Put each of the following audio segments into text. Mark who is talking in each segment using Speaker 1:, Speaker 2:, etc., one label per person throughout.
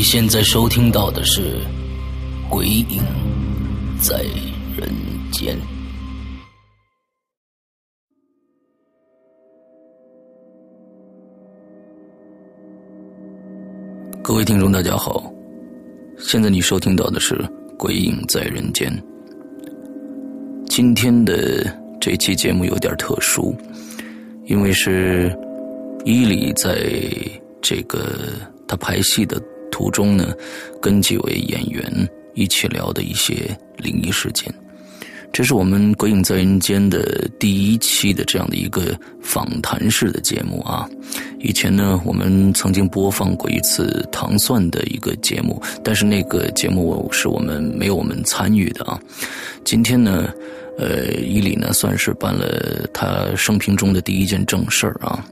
Speaker 1: 你现在收听到的是《鬼影在人间》。各位听众，大家好，现在你收听到的是《鬼影在人间》。今天的这期节目有点特殊，因为是伊里在这个他拍戏的。途中呢，跟几位演员一起聊的一些灵异事件，这是我们《鬼影在人间》的第一期的这样的一个访谈式的节目啊。以前呢，我们曾经播放过一次糖蒜的一个节目，但是那个节目是我们没有我们参与的啊。今天呢，呃，伊里呢算是办了他生平中的第一件正事儿啊。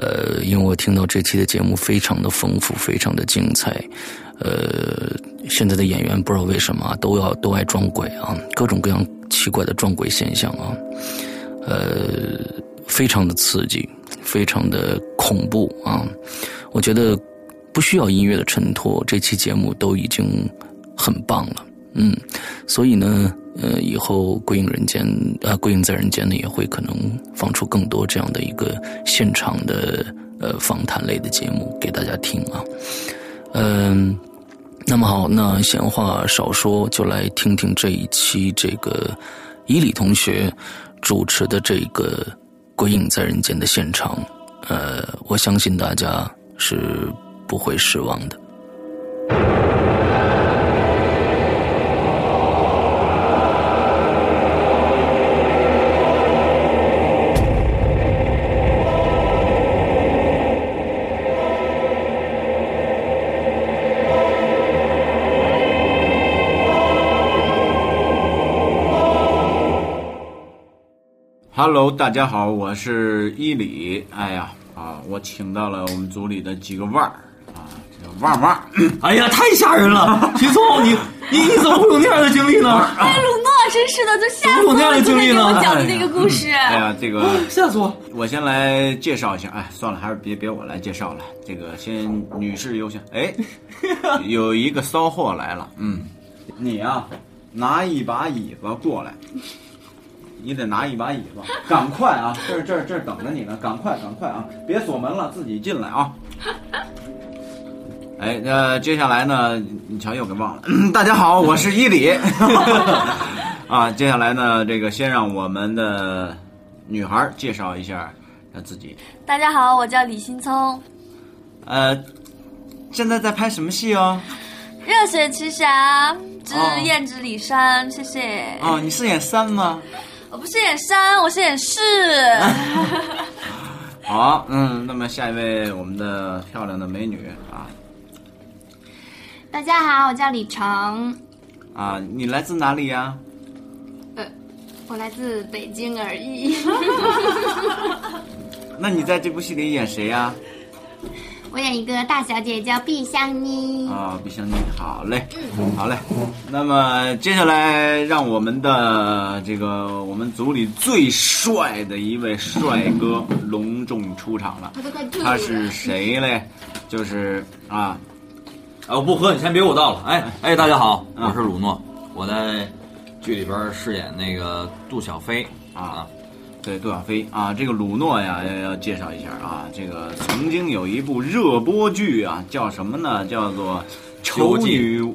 Speaker 1: 呃，因为我听到这期的节目非常的丰富，非常的精彩。呃，现在的演员不知道为什么都要都爱撞鬼啊，各种各样奇怪的撞鬼现象啊，呃，非常的刺激，非常的恐怖啊。我觉得不需要音乐的衬托，这期节目都已经很棒了。嗯，所以呢，呃，以后《归影人间》啊，《鬼影在人间》呢，也会可能放出更多这样的一个现场的呃访谈类的节目给大家听啊。嗯，那么好，那闲话少说，就来听听这一期这个伊里同学主持的这个《鬼影在人间》的现场。呃，我相信大家是不会失望的。
Speaker 2: Hello，大家好，我是伊里。哎呀，啊，我请到了我们组里的几个腕儿啊，这个旺旺。
Speaker 3: 哎呀，太吓人了！徐聪，你你你怎么会有那样的经历呢？
Speaker 4: 哎，鲁诺，真是的，就吓死
Speaker 3: 怎么有那样
Speaker 4: 我了！
Speaker 3: 的经历呢
Speaker 4: 昨天给我讲的那个故事，
Speaker 2: 哎呀，这个
Speaker 3: 吓死我！
Speaker 2: 我先来介绍一下。哎，算了，还是别别我来介绍了。这个先女士优先。哎，有一个骚货来了。嗯，你呀、拿一把椅子过来。你得拿一把椅子，赶快啊！这儿这儿这儿等着你呢，赶快赶快啊！别锁门了，自己进来啊！哎，那接下来呢？你瞧，又给忘了。大家好，我是伊里。啊，接下来呢，这个先让我们的女孩介绍一下她自己。
Speaker 4: 大家好，我叫李新聪，
Speaker 2: 呃，现在在拍什么戏哦？
Speaker 4: 热血奇侠之
Speaker 2: 哦
Speaker 4: 燕之李山，谢谢。
Speaker 2: 哦，你是演三吗？
Speaker 4: 我不是演山，我是演士。
Speaker 2: 好，嗯，那么下一位我们的漂亮的美女啊，
Speaker 4: 大家好，我叫李成，
Speaker 2: 啊，你来自哪里呀？
Speaker 4: 呃我来自北京而已。
Speaker 2: 那你在这部戏里演谁呀？
Speaker 4: 我演一个大小姐，叫毕香妮。
Speaker 2: 啊，毕香妮，好嘞，嗯好嘞。那么接下来，让我们的这个我们组里最帅的一位帅哥隆重出场了。他是谁嘞？就是啊，
Speaker 3: 啊，我不喝，你先别给我倒了。哎哎，大家好，
Speaker 2: 嗯
Speaker 3: 我是鲁诺，我在剧里边饰演那个杜小飞
Speaker 2: 啊，对，杜小飞。啊，这个鲁诺呀，要要介绍一下啊，这个曾经有一部热播剧啊，叫什么呢？叫做《丑女》，《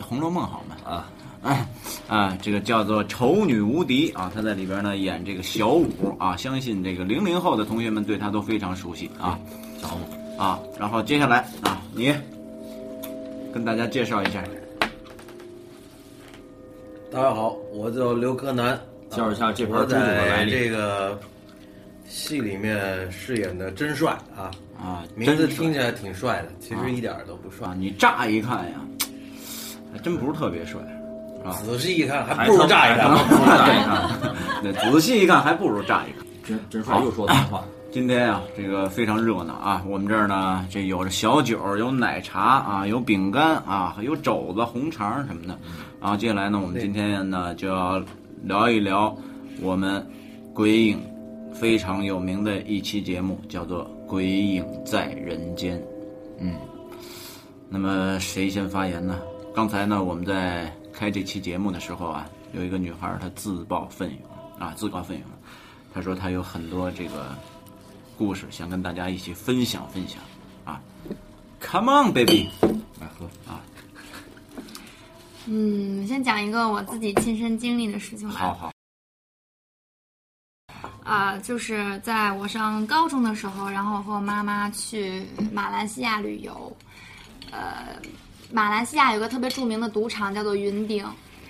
Speaker 2: 红楼梦》好吗？
Speaker 3: 啊，
Speaker 2: 哎啊，这个叫做《丑女无敌》啊，她在里边呢演这个小五啊，相信这个零零后的同学们对她都非常熟悉啊。
Speaker 3: 小五，
Speaker 2: 啊。然后接下来啊，你跟大家介绍一下。
Speaker 5: 大家好，我叫刘柯南，
Speaker 3: 介绍一下这盘的来历。
Speaker 5: 这个戏里面饰演的真帅啊，
Speaker 2: 啊，
Speaker 5: 名字听起来挺帅的，其实一点儿都不帅
Speaker 2: 啊，。你乍一看呀，还真不是特别帅啊。
Speaker 5: 仔细一看，还
Speaker 3: 还
Speaker 5: 不如乍 一看。
Speaker 3: 还不如乍一看，
Speaker 2: 对，仔细一看还不如乍一看。
Speaker 3: 真真帅又说大话。
Speaker 2: 今天啊，这个非常热闹啊！我们这儿呢，这有着小酒，有奶茶啊，有饼干啊，还有肘子、红肠什么的。然后接下来呢，我们今天呢就要聊一聊我们鬼影非常有名的一期节目，叫做《鬼影在人间》。嗯，那么谁先发言呢？刚才呢，我们在开这期节目的时候啊，有一个女孩她自报奋勇啊，自告奋勇，她说她有很多这个故事想跟大家一起分享分享啊。Come on, baby，来喝啊！
Speaker 4: 嗯，先讲一个我自己亲身经历的事情吧。
Speaker 2: 好好，
Speaker 4: 啊、就是在我上高中的时候，然后我和我妈妈去马来西亚旅游。呃，马来西亚有个特别著名的赌场叫做云顶。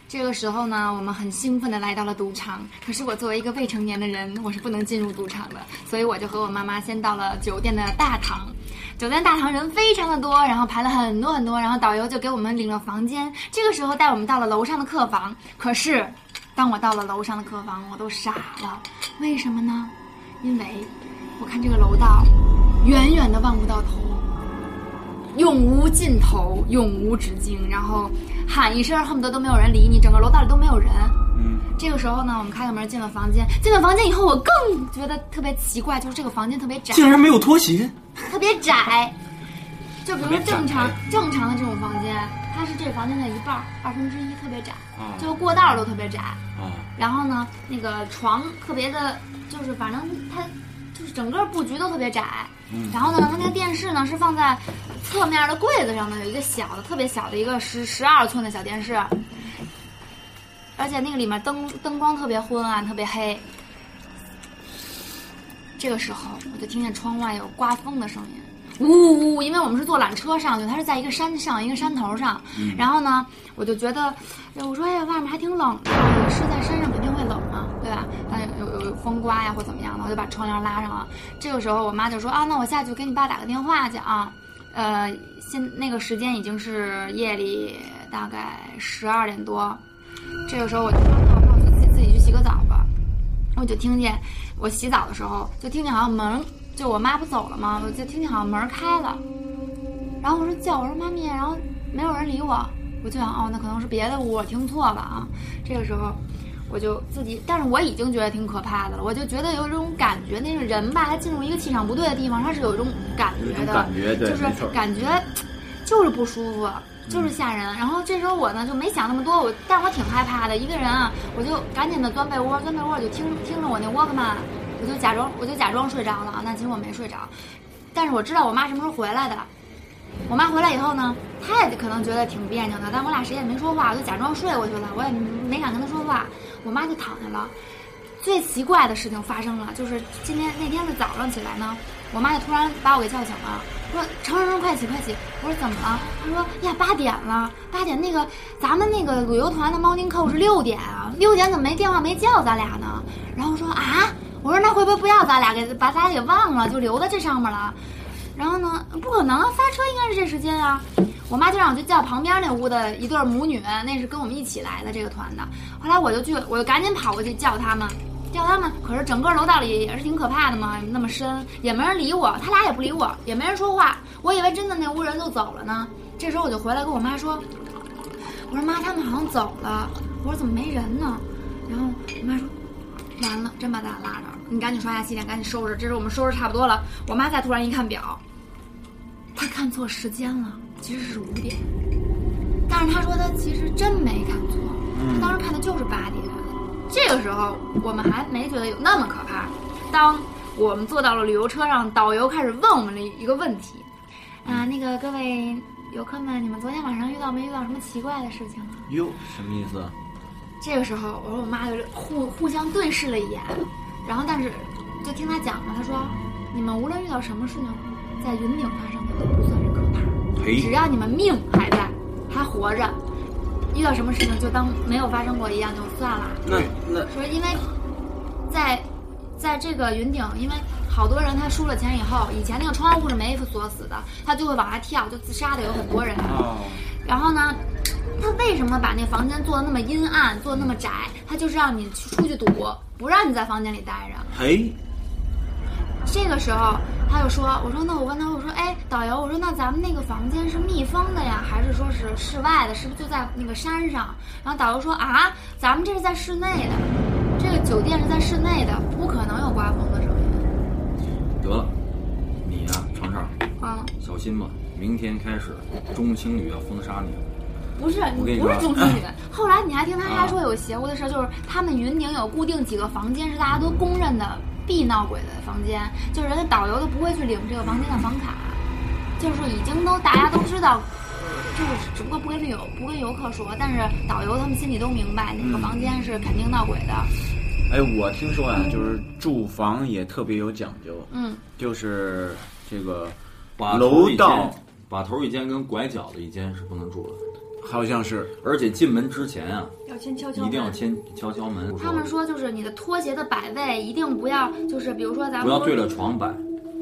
Speaker 4: 这个时候呢，我们很兴奋地来到了赌场。可是我作为一个未成年的人，我是不能进入赌场的，所以我就和我妈妈先到了酒店的大堂。酒店大堂人非常的多，然后排了很多很多，然后导游就给我们领了房间。这个时候带我们到了楼上的客房，可是当我到了楼上的客房，我都傻了。为什么呢？因为我看这个楼道，远远的望不到头，永无尽头，永无止境。然后喊一声，恨不得都没有人理你，整个楼道里都没有人。
Speaker 2: 嗯，
Speaker 4: 这个时候呢，我们开了门进了房间。进了房间以后，我更觉得特别奇怪，就是这个房间特别窄，
Speaker 3: 竟然没有拖鞋，
Speaker 4: 特别窄。就比如说正常正常的这种房间，它是这个房间的一半，二分之一，特别窄，
Speaker 2: 啊
Speaker 4: 就过道都特别窄。
Speaker 2: 啊
Speaker 4: 然后呢，那个床特别的，就是反正它就是整个布局都特别窄。
Speaker 2: 嗯
Speaker 4: 然后呢，它那个电视呢是放在侧面的柜子上的，有一个小的、特别小的一个十十二寸的小电视，而且那个里面灯灯光特别昏暗，特别黑。这个时候，我就听见窗外有刮风的声音，呜呜呜！因为我们是坐缆车上去，它是在一个山上，一个山头上。然后呢，我就觉得，哎我说哎呀，外面还挺冷的，是在山上肯定会冷啊，对吧？但有有有风刮呀或怎么样的，我就把窗帘拉上了。这个时候，我妈就说啊，那我下去给你爸打个电话去啊。呃，现那个时间已经是夜里大概十二点多，这个时候我就说那我去自自己去洗个澡吧。我就听见我洗澡的时候，就听见好像门，就我妈不走了吗？我就听见好像门开了，然后我说叫我说妈咪，然后没有人理我，我就想哦，那可能是别的屋，我听错了啊。这个时候我就自己，但是我已经觉得挺可怕的了，我就觉得有一种感觉，那个人吧，他进入一个气场不对的地方，他是有一种感觉的，
Speaker 2: 感觉对
Speaker 4: 就是感觉就是不舒服。就是吓人，然后这时候我呢就没想那么多，我但是我挺害怕的，一个人啊，我就赶紧的钻被窝，钻被窝我就听听着我那沃克曼，我就假装我就假装睡着了啊，但其实我没睡着，但是我知道我妈什么时候回来的，我妈回来以后呢，她也可能觉得挺别扭的，但我俩谁也没说话，我就假装睡过去了，我也没敢跟她说话，我妈就躺下了。最奇怪的事情发生了，就是今天那天的早上起来呢，我妈就突然把我给叫醒了，说：“程程，快起快起！”我说：“怎么了？”她说：“呀，八点了，八点那个咱们那个旅游团的 morning call 是六点啊，六点怎么没电话没叫咱俩呢？”然后我说：“啊，我说那会不会不要咱俩给把咱俩给忘了，就留在这上面了？”然后呢，不可能，发车应该是这时间啊。我妈就让我去叫旁边那屋的一对母女，那是跟我们一起来的这个团的。后来我就去，我就赶紧跑过去叫他们，叫他们。可是整个楼道里也是挺可怕的嘛，那么深，也没人理我，他俩也不理我，也没人说话。我以为真的那屋人就走了呢。这时候我就回来跟我妈说：“我说妈，他们好像走了。我说怎么没人呢？”然后我妈说：“完了，真把咱俩拉着了，你赶紧刷牙洗脸，赶紧收拾。这时我们收拾差不多了。我妈再突然一看表，她看错时间了，其实是五点。但是她说她其实真没看错，她当时看的就是八点。这个时候我们还没觉得有那么可怕。当我们坐到了旅游车上，导游开始问我们的一个问题啊，那个各位游客们，你们昨天晚上遇到没遇到什么奇怪的事情啊？
Speaker 2: 哟，什么意思？
Speaker 4: 这个时候，我和我妈就互互相对视了一眼，然后但是就听她讲嘛，她说：“你们无论遇到什么事情，在云顶发生的都不算是可怕，只要你们命还在，还活着，遇到什么事情就当没有发生过一样就算了。
Speaker 2: 那那
Speaker 4: 说因为在在这个云顶，因为好多人他输了钱以后，以前那个窗户是没锁死的，他就会往下跳，就自杀的有很多人。
Speaker 2: 哦，
Speaker 4: 然后呢，他为什么把那房间做的那么阴暗，做的那么窄？他就是让你出去赌，不让你在房间里待着。
Speaker 2: 嘿，
Speaker 4: 这个时候他就说：“我说那我问他，我说哎，导游，我说那咱们那个房间是密封的呀，还是说是室外的？是不是就在那个山上？”然后导游说：“啊，咱们这是在室内的，这个酒店是在室内的，不可能有刮风的声音。
Speaker 3: 得了，你呀、程程，”
Speaker 4: 啊，
Speaker 3: 小心吧，明天开始中青旅要封杀你了。
Speaker 4: 不是，
Speaker 3: 你
Speaker 4: 不是
Speaker 3: 说
Speaker 4: 中青旅。后来你还听他还说有邪乎的事儿，就是他们云顶有固定几个房间是大家都公认的必闹鬼的房间，就是人家导游都不会去领这个房间的房卡，就是已经都大家都知道，就是只不过不跟旅游不跟游客说，但是导游他们心里都明白哪个房间是肯定闹鬼的。
Speaker 2: 哎，我听说啊，就是住房也特别有讲究，
Speaker 4: 嗯，
Speaker 2: 就是这个
Speaker 3: 把
Speaker 2: 楼道，
Speaker 3: 把头一间跟拐角的一间是不能住的，
Speaker 2: 好像是
Speaker 3: 而且进门之前啊，
Speaker 4: 要先敲敲
Speaker 3: 一定要。先敲敲门。
Speaker 4: 他们说就是你的拖鞋的摆位一定不要，就是比如说咱们
Speaker 3: 不要对着床摆，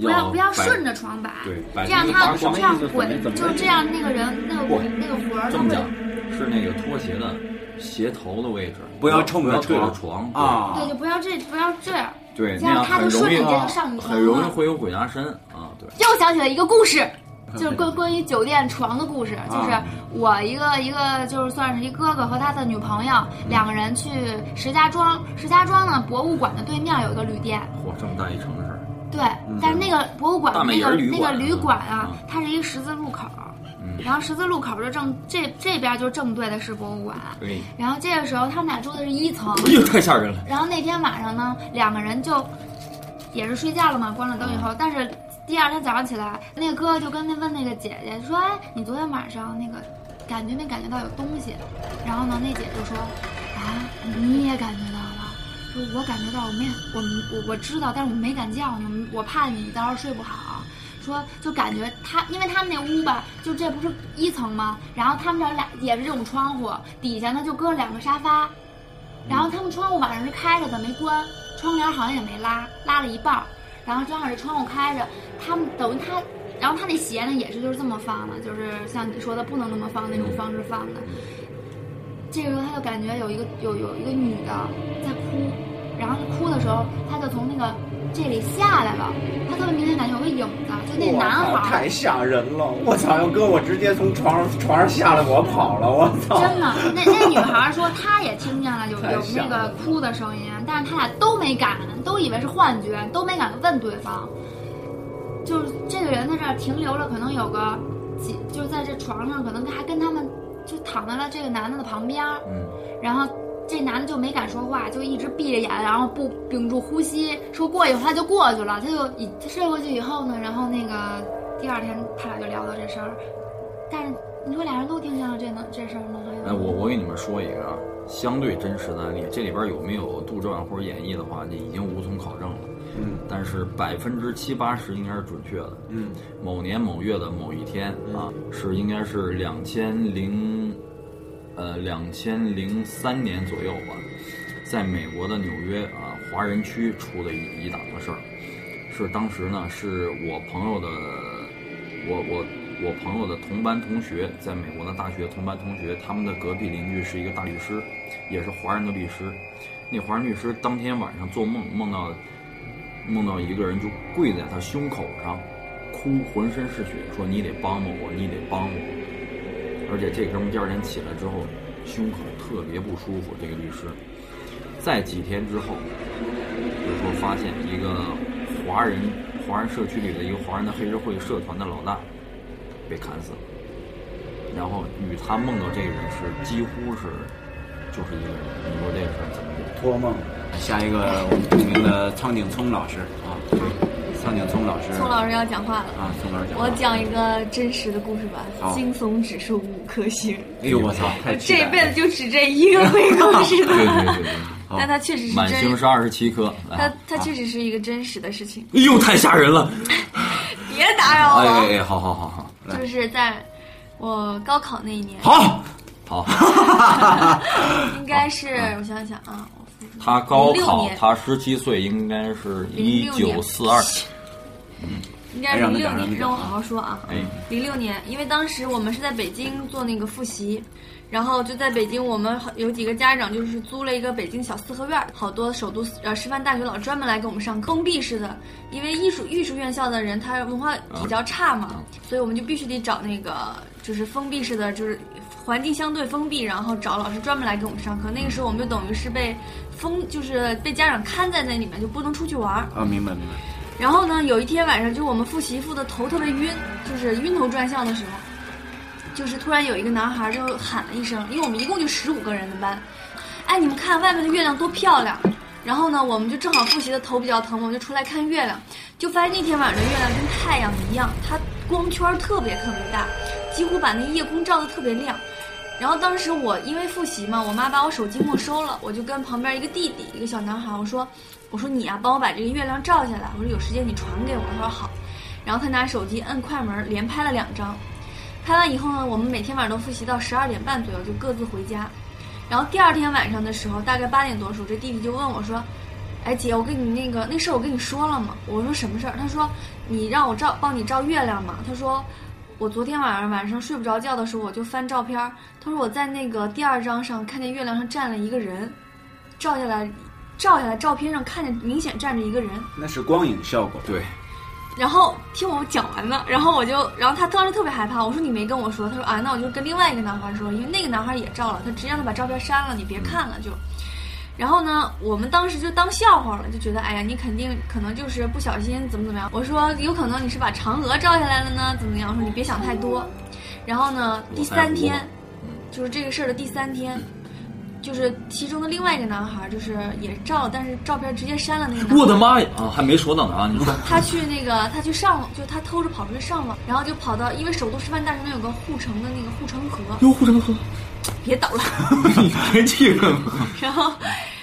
Speaker 4: 不要不要顺着床摆，
Speaker 3: 对
Speaker 4: 这样他这样
Speaker 2: 什么
Speaker 4: 鬼
Speaker 2: 意思怎么
Speaker 4: 就是这样那个人那个
Speaker 3: 不
Speaker 4: 那个活儿他
Speaker 3: 这么讲
Speaker 4: 会，
Speaker 3: 是那个拖鞋的鞋头的位置，
Speaker 2: 不要冲着
Speaker 3: 对着
Speaker 2: 床
Speaker 3: 床
Speaker 2: 啊
Speaker 4: 对，就不要这不要这样，
Speaker 3: 对，
Speaker 4: 这样
Speaker 3: 那样
Speaker 4: 他就顺着
Speaker 3: 很容易
Speaker 4: 这就上去
Speaker 3: 很容易。会有鬼压身啊。对，
Speaker 4: 又想起了一个故事，就是关关于酒店床的故事，就是我一个一个就是算是一哥哥和他的女朋友两个人去石家庄，石家庄呢博物馆的对面有一个旅店，
Speaker 3: 嚯，这么大一城市，
Speaker 4: 对，但是那个博物馆那个那个旅馆啊
Speaker 3: 嗯，
Speaker 4: 它是一个十字路口，
Speaker 3: 嗯。
Speaker 4: 然后十字路口就正这这边就正对的是博物馆，
Speaker 3: 对，
Speaker 4: 然后这个时候他们俩住的是一层，
Speaker 3: 哎呦，太吓人了。
Speaker 4: 然后那天晚上呢，两个人就也是睡觉了嘛，关了灯以后，但是第二天早上起来，那个哥哥就跟那问那个姐姐说：“哎，你昨天晚上那个感觉没感觉到有东西？”然后呢，那姐就说：“啊，你也感觉到了？说我感觉到，我没我我我知道，但是我没敢叫你，我怕你到时候睡不好。”说就感觉他，因为他们那屋吧，就这不是一层吗？然后他们这儿俩也是这种窗户，底下呢就搁两个沙发，然后他们窗户晚上是开着的，没关，窗帘好像也没拉，拉了一半儿，然后正好这窗户开着，他们等于他，然后他那鞋呢也是就是这么放的，就是像你说的不能那么放那种方式放的。这个时候他就感觉有一个有有一个女的在哭，然后哭的时候他就从那个这里下来了，他特别明显感觉有个影子，就那男孩儿。
Speaker 2: 太吓人了！我操，要搁我直接从床上床上下来，我跑了！我操！
Speaker 4: 真的，那那女孩说她也听见了有有那个哭的声音，但是他俩都没敢，都以为是幻觉，都没敢问对方。就是这个人在这儿停留了，可能有个几，就是在这床上，可能还跟他们就躺在了这个男的的旁边儿，
Speaker 3: 嗯，
Speaker 4: 然后这男的就没敢说话，就一直闭着眼，然后不屏住呼吸，说过一会儿他就过去了，他就一他睡过去以后呢，然后那个第二天他俩就聊到这事儿，但是你说俩人都听见了这能这事儿吗，还
Speaker 3: 哎，
Speaker 4: 有
Speaker 3: 我我给你们说一个啊，相对真实的案例，这里边有没有杜撰或者演绎的话，这已经无从考证了。
Speaker 2: 嗯
Speaker 3: 但是百分之七八十应该是准确的。
Speaker 2: 嗯
Speaker 3: 某年某月的某一天啊，是应该是两千零，呃两千零三年左右吧，在美国的纽约啊华人区出的一一档子事儿，是当时呢是我朋友的我我我朋友的同班同学，在美国的大学同班同学，他们的隔壁邻居是一个大律师，也是华人的律师。那华人律师当天晚上做梦，梦到梦到一个人就跪在他胸口上，哭，浑身是血，说你得帮帮我，你得帮我。而且这哥们第二天起来之后，胸口特别不舒服。这个律师，在几天之后，就说发现一个华人华人社区里的一个华人的黑社会社团的老大被砍死了，然后与他梦到这个人是几乎是就是一个人。你说这个事儿怎么解？
Speaker 2: 托梦。下一个我们著名的苍井聪老师啊，苍井聪老师，
Speaker 6: 宋老师要讲话了。
Speaker 2: 啊，宋老师讲话，
Speaker 6: 我讲一个真实的故事吧，惊悚指数五颗星，
Speaker 2: 哎呦我操，
Speaker 6: 这辈子就只这一个鬼故事
Speaker 3: 对
Speaker 6: 的，
Speaker 3: 对对对，
Speaker 2: 好
Speaker 6: 但它确实是
Speaker 3: 满星是二十七颗。
Speaker 6: 它
Speaker 3: 来，
Speaker 6: 它确实是一个真实的事情，
Speaker 3: 哎呦，太吓人了！
Speaker 6: 别打扰我。
Speaker 2: 哎哎哎，好好好好，
Speaker 6: 就是在我高考那一年，
Speaker 2: 好，
Speaker 3: 好，
Speaker 6: 应该是我想想啊，我
Speaker 3: 他高考，他十七岁，应该是一九四二。
Speaker 6: 应该是零六年，
Speaker 2: 哎让
Speaker 6: 我好好说啊。
Speaker 3: 哎，
Speaker 6: 零六年，因为当时我们是在北京做那个复习，然后就在北京，我们有几个家长就是租了一个北京小四合院儿，好多首都呃师范大学老师专门来给我们上课，封闭式的，因为艺术艺术院校的人他文化比较差嘛，所以我们就必须得找那个就是封闭式的，就是环境相对封闭，然后找老师专门来给我们上课。那个时候我们就等于是被封，就是被家长看在那里面，就不能出去玩儿。
Speaker 2: 啊，明白明白，
Speaker 6: 然后呢，有一天晚上，就我们复习复的头特别晕，就是晕头转向的时候，就是突然有一个男孩就喊了一声，因为我们一共就十五个人的班，哎，你们看外面的月亮多漂亮。然后呢，我们就正好复习的头比较疼，我们就出来看月亮，就发现那天晚上的月亮跟太阳一样，它光圈特别特别大，几乎把那夜空照得特别亮。然后当时我因为复习嘛，我妈把我手机没收了，我就跟旁边一个弟弟，一个小男孩，我说，我说你呀、帮我把这个月亮照下来，我说有时间你传给我，他说好。然后他拿手机摁快门，连拍了两张。拍完以后呢，我们每天晚上都复习到十二点半左右，就各自回家。然后第二天晚上的时候，大概八点多的时候，这弟弟就问我说：“哎姐，我跟你那个那事我跟你说了吗？”我说什么事儿？他说：“你让我照帮你照月亮嘛。”他说。我昨天晚上晚上睡不着觉的时候，我就翻照片儿。他说我在那个第二张上看见月亮上站了一个人，照下来，照下来照片上看见明显站着一个人。
Speaker 2: 那是光影效果，
Speaker 3: 对，
Speaker 6: 然后听我讲完了，然后我就，然后他当时特别害怕，我说你没跟我说，他说啊，那我就跟另外一个男孩说，因为那个男孩也照了，他直接让他把照片删了，你别看了就。然后呢，我们当时就当笑话了，就觉得哎呀，你肯定可能就是不小心怎么怎么样。我说有可能你是把嫦娥照下来了呢，怎么样？我说你别想太多。然后呢，第三天，就是这个事儿的第三天，就是其中的另外一个男孩，就是也照，但是照片直接删了那个男孩。
Speaker 3: 我的妈呀！啊，还没说到呢啊！你说，
Speaker 6: 他去那个，他去上网，就他偷着跑出去上网，然后就跑到，因为首都师范大学那有个护城的那个护城河，
Speaker 3: 有，护城河，
Speaker 6: 别抖了。
Speaker 3: 你别气愤了。
Speaker 6: 然后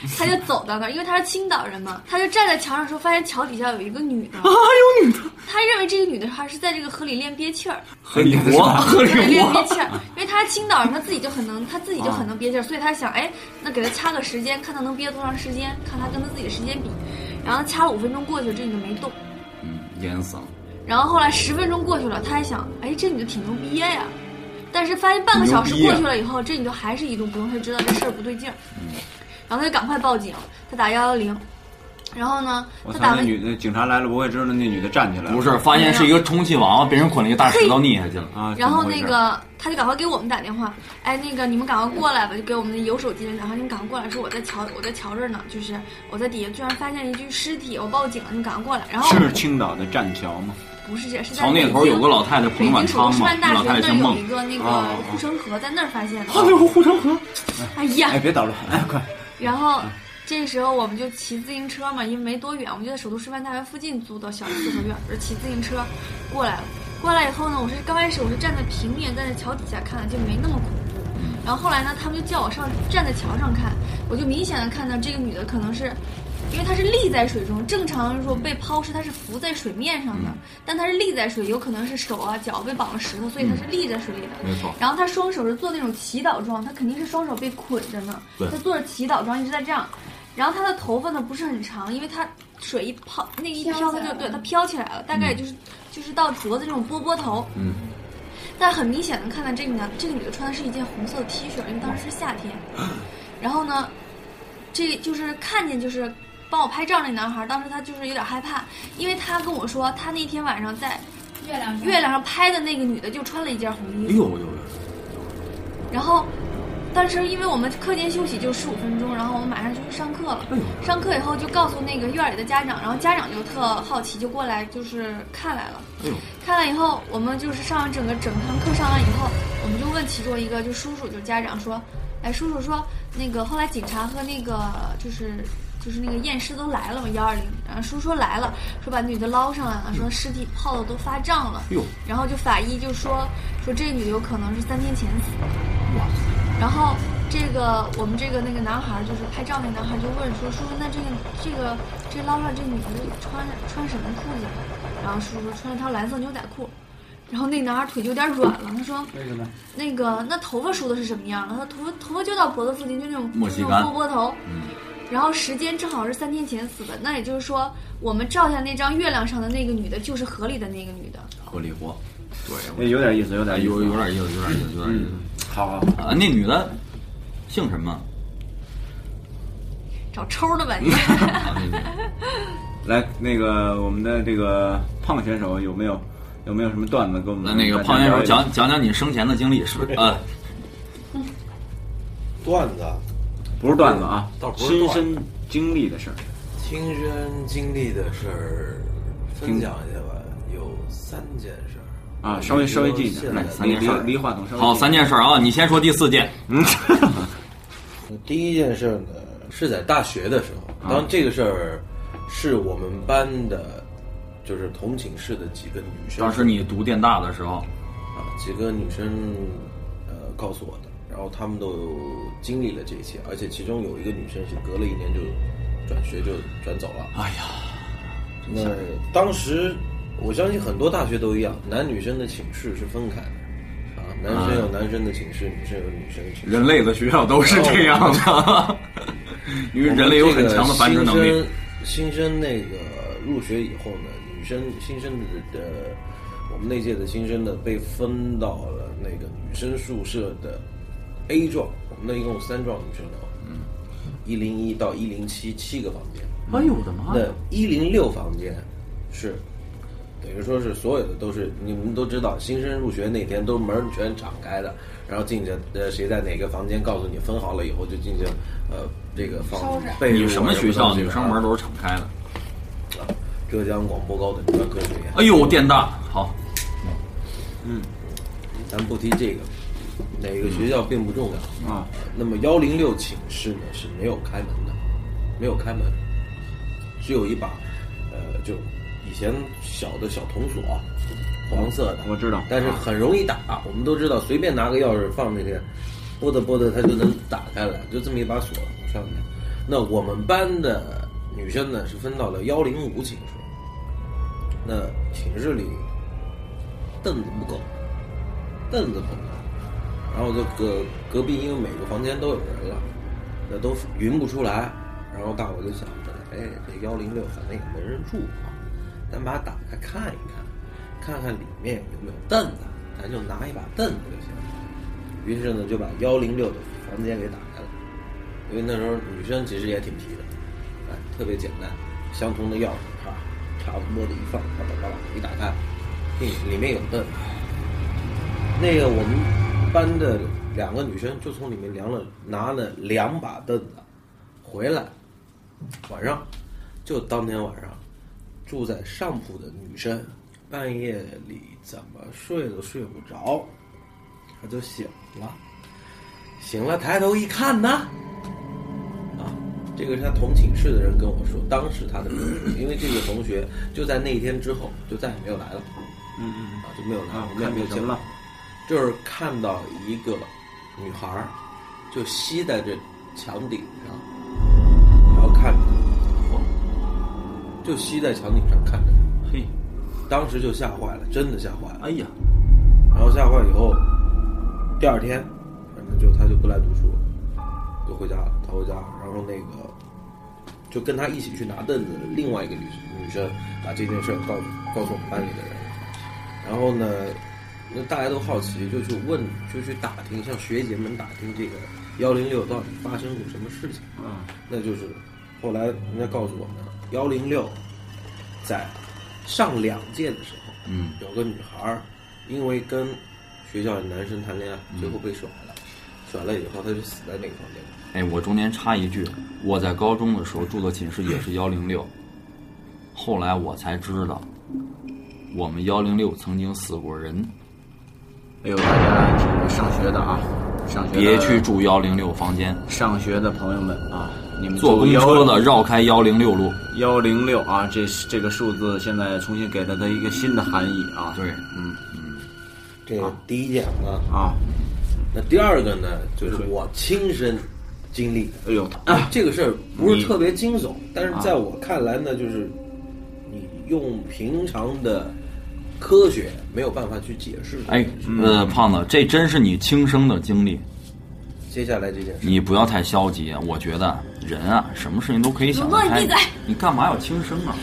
Speaker 6: 他就走到那儿，因为他是青岛人嘛，他就站在桥上说，发现桥底下有一个女的，
Speaker 3: 啊，有女的，
Speaker 6: 他认为这个女的还是在这个河里练憋气儿，
Speaker 3: 河里活，河里
Speaker 6: 对，练憋。气儿，因为他是青岛人，他自己就很能，他自己就很能憋气儿，所以他想，哎，那给他掐个时间，看他能憋多长时间，看他跟他自己的时间比，然后掐了五分钟过去了，这女的没动。
Speaker 3: 嗯，淹死了。
Speaker 6: 然后后来十分钟过去了，他还想，哎，这女的挺能憋呀。但是发现半个小时过去了以后，这女的还是一动不动，他就知道这事儿不对劲儿。然后他就赶快报警，他打幺幺零。然后呢，
Speaker 2: 我操，
Speaker 6: 他打完
Speaker 2: 那女的警察来了不会知道那女的站起来了，
Speaker 3: 不是，发现是一个充气娃娃，被人捆了一个大石头溺下去了。
Speaker 2: 啊？
Speaker 6: 然后那个他就赶快给我们打电话，哎，那个你们赶快过来吧，就给我们的有手机人打电话，你们赶快过来，说我在桥我在桥这儿呢，就是我在底下居然发现一具尸体，我报警了，你们赶快过来。然后
Speaker 2: 是青岛的栈桥吗？
Speaker 6: 不是这是在
Speaker 3: 桥那头有个老太太
Speaker 6: 北
Speaker 3: 捧碗汤嘛，那老
Speaker 6: 范大学那儿
Speaker 3: 太太姓孟
Speaker 6: 有一。个那个
Speaker 2: 啊
Speaker 6: 护城河，在那儿发现的。
Speaker 3: 那有护城河。
Speaker 6: 哎呀
Speaker 2: 哎，，别捣乱，哎，快！
Speaker 6: 然后这时候我们就骑自行车嘛，因为没多远，我们就在首都师范大学附近租的小四合院，就骑自行车过来了。过来以后呢，我是刚开始我是站在平面，站在桥底下看的，就没那么恐怖。然后后来呢，他们就叫我上站在桥上看，我就明显的看到这个女的可能是。因为它是立在水中，正常说被抛尸，它是浮在水面上的，但它是立在水，有可能是手啊脚被绑了石头，所以它是立在水里的。
Speaker 3: 没错
Speaker 6: 然后他双手是做那种祈祷状，他肯定是双手被捆着呢。
Speaker 3: 对
Speaker 6: 他做着祈祷状，一直在这样。然后他的头发呢不是很长，因为他水一泡，那一
Speaker 4: 飘
Speaker 6: 飘，它
Speaker 4: 起来了
Speaker 6: 就对它飘起来了，大概也就是、就是到脖子这种波波头。
Speaker 3: 嗯。
Speaker 6: 但很明显能看到这个男这个女的穿的是一件红色的 T 恤，因为当时是夏天。然后呢，这就是看见就是帮我拍照那男孩，当时他就是有点害怕，因为他跟我说他那天晚上在
Speaker 4: 月亮上
Speaker 6: 月亮上拍的那个女的就穿了一件红衣服。
Speaker 3: 哎呦呦呦！
Speaker 6: 然后，当时因为我们课间休息就十五分钟，然后我们马上就去上课了。上课以后就告诉那个院里的家长，然后家长就特好奇，就过来就是看来了。看了以后，我们就是上完整个整堂课上完以后，我们就问其中一个就叔叔，就家长说，哎，叔叔说那个后来警察和那个就是。就是那个验尸都来了嘛，幺二零，然后叔说来了，说把女的捞上来了，说尸体泡的都发胀了，
Speaker 3: 哟
Speaker 6: 然后就法医就说说这女的有可能是三天前死的，
Speaker 3: 哇！
Speaker 6: 然后这个我们这个那个男孩儿就是拍照那男孩儿就问说叔叔那这个这个这捞上这女的穿穿什么裤子？然后叔叔说穿了条蓝色牛仔裤。然后那男孩腿就有点软了，他说
Speaker 2: 为什么？
Speaker 6: 那个那头发梳的是什么样的？他头发头发就到脖子附近，就那种那种波波头。
Speaker 3: 嗯
Speaker 6: 然后时间正好是三天前死的，那也就是说，我们照下那张月亮上的那个女的，就是河里的那个女的。
Speaker 3: 合理活，对，
Speaker 2: 哎有点意思，有点意思，
Speaker 3: 有有点意思，有点意思，有点意思。
Speaker 2: 好好，
Speaker 3: 啊，那女的姓什么？
Speaker 6: 找抽的吧你。
Speaker 2: 来，那个我们的这个胖选手有没有有没有什么段子给我们？
Speaker 3: 那那个胖选手讲讲讲你生前的经历，是不是？啊，
Speaker 5: 段子啊，
Speaker 2: 不是段子啊
Speaker 5: 倒，不是
Speaker 2: 亲身经历的事儿。
Speaker 5: 亲身经历的事儿，分享一下吧。有三件事儿
Speaker 2: 啊，稍微稍微近一点，来，
Speaker 3: 三件事儿
Speaker 2: 离离话筒稍微
Speaker 3: 好，三件事儿啊，你先说第四件。
Speaker 2: 嗯，
Speaker 5: 第一件事儿呢，是在大学的时候，当这个事儿是我们班的，就是同寝室的几个女生。
Speaker 3: 当时你读电大的时候，
Speaker 5: 啊，几个女生呃告诉我的，然后他们都经历了这一切，而且其中有一个女生是隔了一年就转学就转走了。
Speaker 3: 哎呀，
Speaker 5: 那当时我相信很多大学都一样，男女生的寝室是分开的，啊，男生有男生的寝室，女生有女生的寝室。
Speaker 3: 人类的学校都是这样的，因为人类有很强的繁殖能力。
Speaker 5: 新生那个入学以后呢，女生新生的的我们那届的新生呢被分到了那个女生宿舍的 A 幢，我们那一共有三幢女生楼，嗯，一零一到一零七七个房间，
Speaker 3: 哎呦我的妈
Speaker 5: 那一零六房间是。等于说是所有的都是你们都知道，新生入学那天都门儿全敞开的，然后进去呃谁在哪个房间，告诉你分好了以后就进去呃这个放被
Speaker 3: 你什么学校？女
Speaker 5: 女
Speaker 3: 生门都是敞开的。
Speaker 5: 浙江广播高等专科学院。
Speaker 3: 哎呦，电大好，嗯
Speaker 5: 咱不提这个，哪个学校并不重要
Speaker 2: 啊。
Speaker 5: 那么幺零六寝室呢是没有开门的，没有开门，只有一把呃就以前小的小铜锁，黄色的，
Speaker 2: 我知道
Speaker 5: 但是很容易打。我们都知道，随便拿个钥匙放进去，拨的拨的它就能打开了，就这么一把锁上面。那我们班的女生呢是分到了幺零五寝室，那寝室里凳子不够，凳子不够，然后就隔隔壁，因为每个房间都有人了，那都匀不出来。然后大伙就想着，哎，这幺零六反正也没人住啊，咱把它打开看一看，看看里面有没有凳子，咱就拿一把凳子就行。于是呢，就把幺零六的房间给打开了，因为那时候女生其实也挺皮的，哎，特别简单，相同的钥匙，啪，差不多的一放，叭叭叭叭一打开，里里面有凳。那个我们班的两个女生就从里面量了拿了两把凳子回来，晚上就当天晚上住在上铺的女生半夜里怎么睡都睡不着，她就醒了，醒了抬头一看呢，啊，这个是他同寝室的人跟我说，当时他的同学，因为这个同学就在那一天之后就再也没有来了，
Speaker 2: 嗯嗯
Speaker 5: 啊，就没有来，
Speaker 2: 啊
Speaker 5: 我们也没有见
Speaker 2: 了？
Speaker 5: 就是看到一个女孩儿，就吸在这墙顶上，然后看着她，就吸在墙顶上看着她，
Speaker 3: 嘿，
Speaker 5: 当时就吓坏了，真的吓坏了。
Speaker 3: 哎呀，
Speaker 5: 然后吓坏以后，第二天，反正就他就不来读书了，就回家了。他回家，然后那个就跟他一起去拿凳子的另外一个女女生把这件事儿告诉告诉我们班里的人，然后呢，那大家都好奇，就去问，就去打听，向学姐们打听这个幺零六到底发生过什么事情。
Speaker 2: 啊，
Speaker 5: 那就是后来人家告诉我们，幺零六在上两届的时候，
Speaker 3: 嗯，
Speaker 5: 有个女孩儿因为跟学校的男生谈恋爱，最后被甩了，甩了以后她就死在那个房间里。
Speaker 3: 哎，我中间插一句，我在高中的时候住的寝室也是幺零六，后来我才知道，我们幺零六曾经死过人，
Speaker 2: 哎呦，大家这个上学的啊，上学的
Speaker 3: 别去住幺零六房间，
Speaker 2: 上学的朋友们啊，你们
Speaker 3: 坐公车的绕开幺零六路。
Speaker 2: 幺零六啊，这是这个数字现在重新给了它一个新的含义啊。
Speaker 3: 对，
Speaker 2: 嗯嗯。
Speaker 5: 这个第一件啊，
Speaker 2: 啊，
Speaker 5: 那第二个呢，就是我亲身经历。的。
Speaker 2: 哎呦，啊
Speaker 5: 这个事儿不是特别惊悚，但是在我看来呢，就是你用平常的科学没有办法去解释的。
Speaker 3: 哎，呃，胖子，这真是你亲生的经历，
Speaker 5: 接下来这件事，
Speaker 3: 你不要太消极。我觉得人啊，什么事情都可以想得开
Speaker 4: 鲁诺你闭嘴，
Speaker 3: 你干嘛要轻生啊？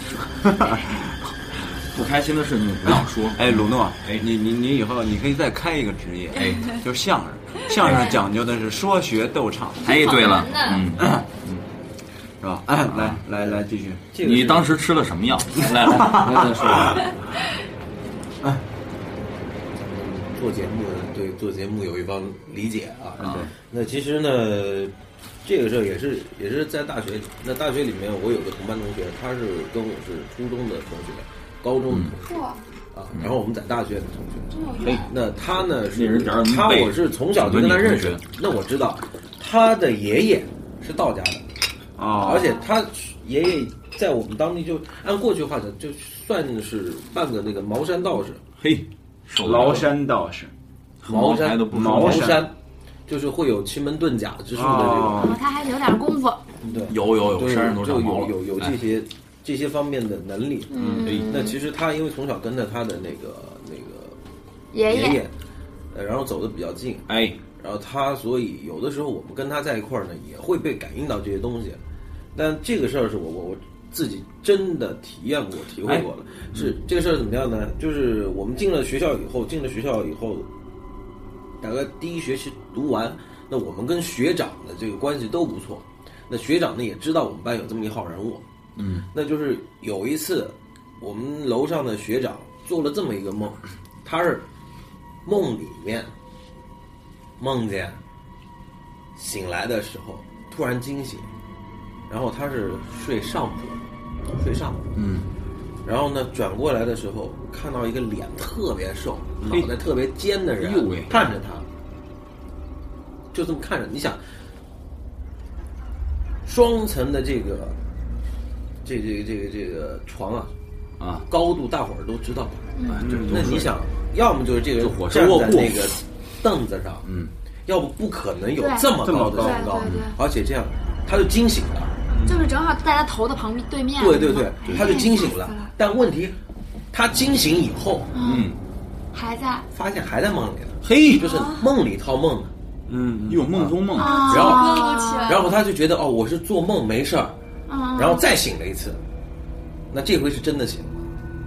Speaker 3: 不开心的事情不要说。
Speaker 2: 哎，鲁诺，哎，你你你以后你可以再开一个职业，哎，就是相声，相声讲究的是说学逗唱，
Speaker 3: 哎，对了，
Speaker 4: 嗯
Speaker 3: 嗯，
Speaker 2: 是吧？哎，来来来，继续。
Speaker 3: 你当时吃了什么药？来来 来再说。
Speaker 5: 做节目的对做节目有一方理解啊。
Speaker 3: 啊
Speaker 5: 那其实呢，这个事儿也是也是在大学里。那大学里面，我有个同班同学，他是跟我是初中的同学，高中的同学、
Speaker 4: 嚯，
Speaker 5: 啊。然后我们在大学的同学。
Speaker 4: 真有
Speaker 3: 嘿
Speaker 4: 缘。
Speaker 5: 那他呢是他我是从小就跟他认识
Speaker 3: 什么女同，
Speaker 5: 那我知道他的爷爷是道家的，
Speaker 2: 啊，
Speaker 5: 而且他爷爷在我们当地就按过去话讲，就算是半个那个茅山道士。
Speaker 3: 嘿，
Speaker 2: 崂山道士，
Speaker 5: 茅山
Speaker 3: 都不
Speaker 5: 茅
Speaker 2: 茅山
Speaker 5: 山，就是会有奇门遁甲之术的这种。
Speaker 2: 哦
Speaker 4: 哦，他还有点功夫。
Speaker 5: 对，
Speaker 3: 有有有，
Speaker 5: 对，
Speaker 3: 身上都
Speaker 5: 就
Speaker 3: 长毛。
Speaker 5: 有有有
Speaker 3: 哎
Speaker 5: 这些这些方面的能力。
Speaker 4: 嗯，
Speaker 3: 哎
Speaker 5: 那其实他因为从小跟着他的那个那个
Speaker 4: 爷
Speaker 5: 爷爷，呃，然后走的比较近，
Speaker 3: 哎，
Speaker 5: 然后他所以有的时候我们跟他在一块儿呢，也会被感应到这些东西。但这个事儿是我我我自己真的体验过、体会过了。是这个事儿怎么样呢？就是我们进了学校以后，进了学校以后，大概第一学期读完，那我们跟学长的这个关系都不错。那学长呢也知道我们班有这么一号人物，
Speaker 3: 嗯，
Speaker 5: 那就是有一次，我们楼上的学长做了这么一个梦，他是梦里面梦见醒来的时候突然惊醒，然后他是睡上铺，睡上。铺，
Speaker 3: 嗯，
Speaker 5: 然后呢转过来的时候看到一个脸特别瘦、脑
Speaker 3: 嘿
Speaker 5: 袋特别尖的人看着他，就这么看着，你想。双层的这个，这这个这个这个床啊，
Speaker 3: 啊，
Speaker 5: 高度大伙儿都知道。
Speaker 3: 哎这
Speaker 5: 那你想，要么就是这个人
Speaker 3: 就火车
Speaker 5: 站
Speaker 3: 卧铺
Speaker 5: 在那个凳子上，
Speaker 3: 嗯，
Speaker 5: 要不不可能有这么
Speaker 2: 高
Speaker 5: 高的身高。而且这样他就惊醒了。
Speaker 4: 就是正好在他头的旁边对面。
Speaker 5: 对对对，他就惊醒
Speaker 4: 了。
Speaker 5: 但问题，他惊醒以后
Speaker 3: 嗯，
Speaker 4: 还在
Speaker 5: 发现还在梦里了，
Speaker 3: 嘿，
Speaker 5: 就是梦里套梦的。
Speaker 2: 嗯，
Speaker 3: 有梦中梦，
Speaker 4: 啊，
Speaker 5: 然后。然后他就觉得哦，我是做梦没事儿，
Speaker 4: 嗯，
Speaker 5: 然后再醒了一次，那这回是真的醒了，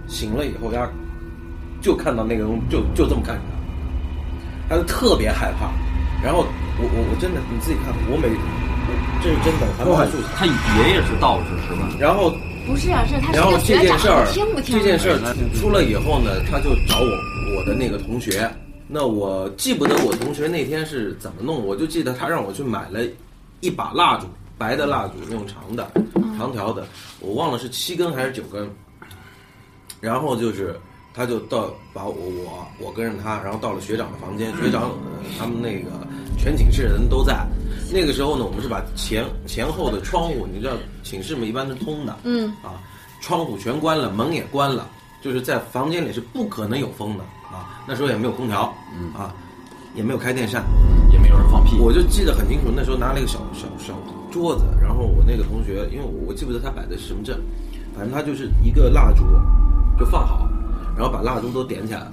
Speaker 5: 醒了以后他就看到那个人就就这么看着他，他就特别害怕。然后我我我真的你自己看，我每我这是真的，还没还述。
Speaker 3: 他爷爷是道士是吧？
Speaker 5: 然后
Speaker 4: 不是是他是
Speaker 5: 然后这件事儿
Speaker 4: 听不听？
Speaker 5: 这件事儿出了以后呢，他就找我我的那个同学。那我记不得我同学那天是怎么弄，我就记得他让我去买了一把蜡烛，白的蜡烛那种长的、长条的，我忘了是七根还是九根。然后就是，他就到把我我我跟着他，然后到了学长的房间，学长、呃、他们那个全寝室人都在。那个时候呢，我们是把前前后的窗户，你知道寝室嘛一般是通的，
Speaker 4: 嗯。
Speaker 5: 啊，窗户全关了，门也关了，就是在房间里是不可能有风的。啊。那时候也没有空调，
Speaker 3: 嗯。
Speaker 5: 啊，也没有开电扇，
Speaker 3: 也没有人放屁，
Speaker 5: 我就记得很清楚，那时候拿了一个小小小桌子，然后我那个同学，因为我我记不得他摆的是什么阵，反正他就是一个蜡烛就放好，然后把蜡烛都点起来了，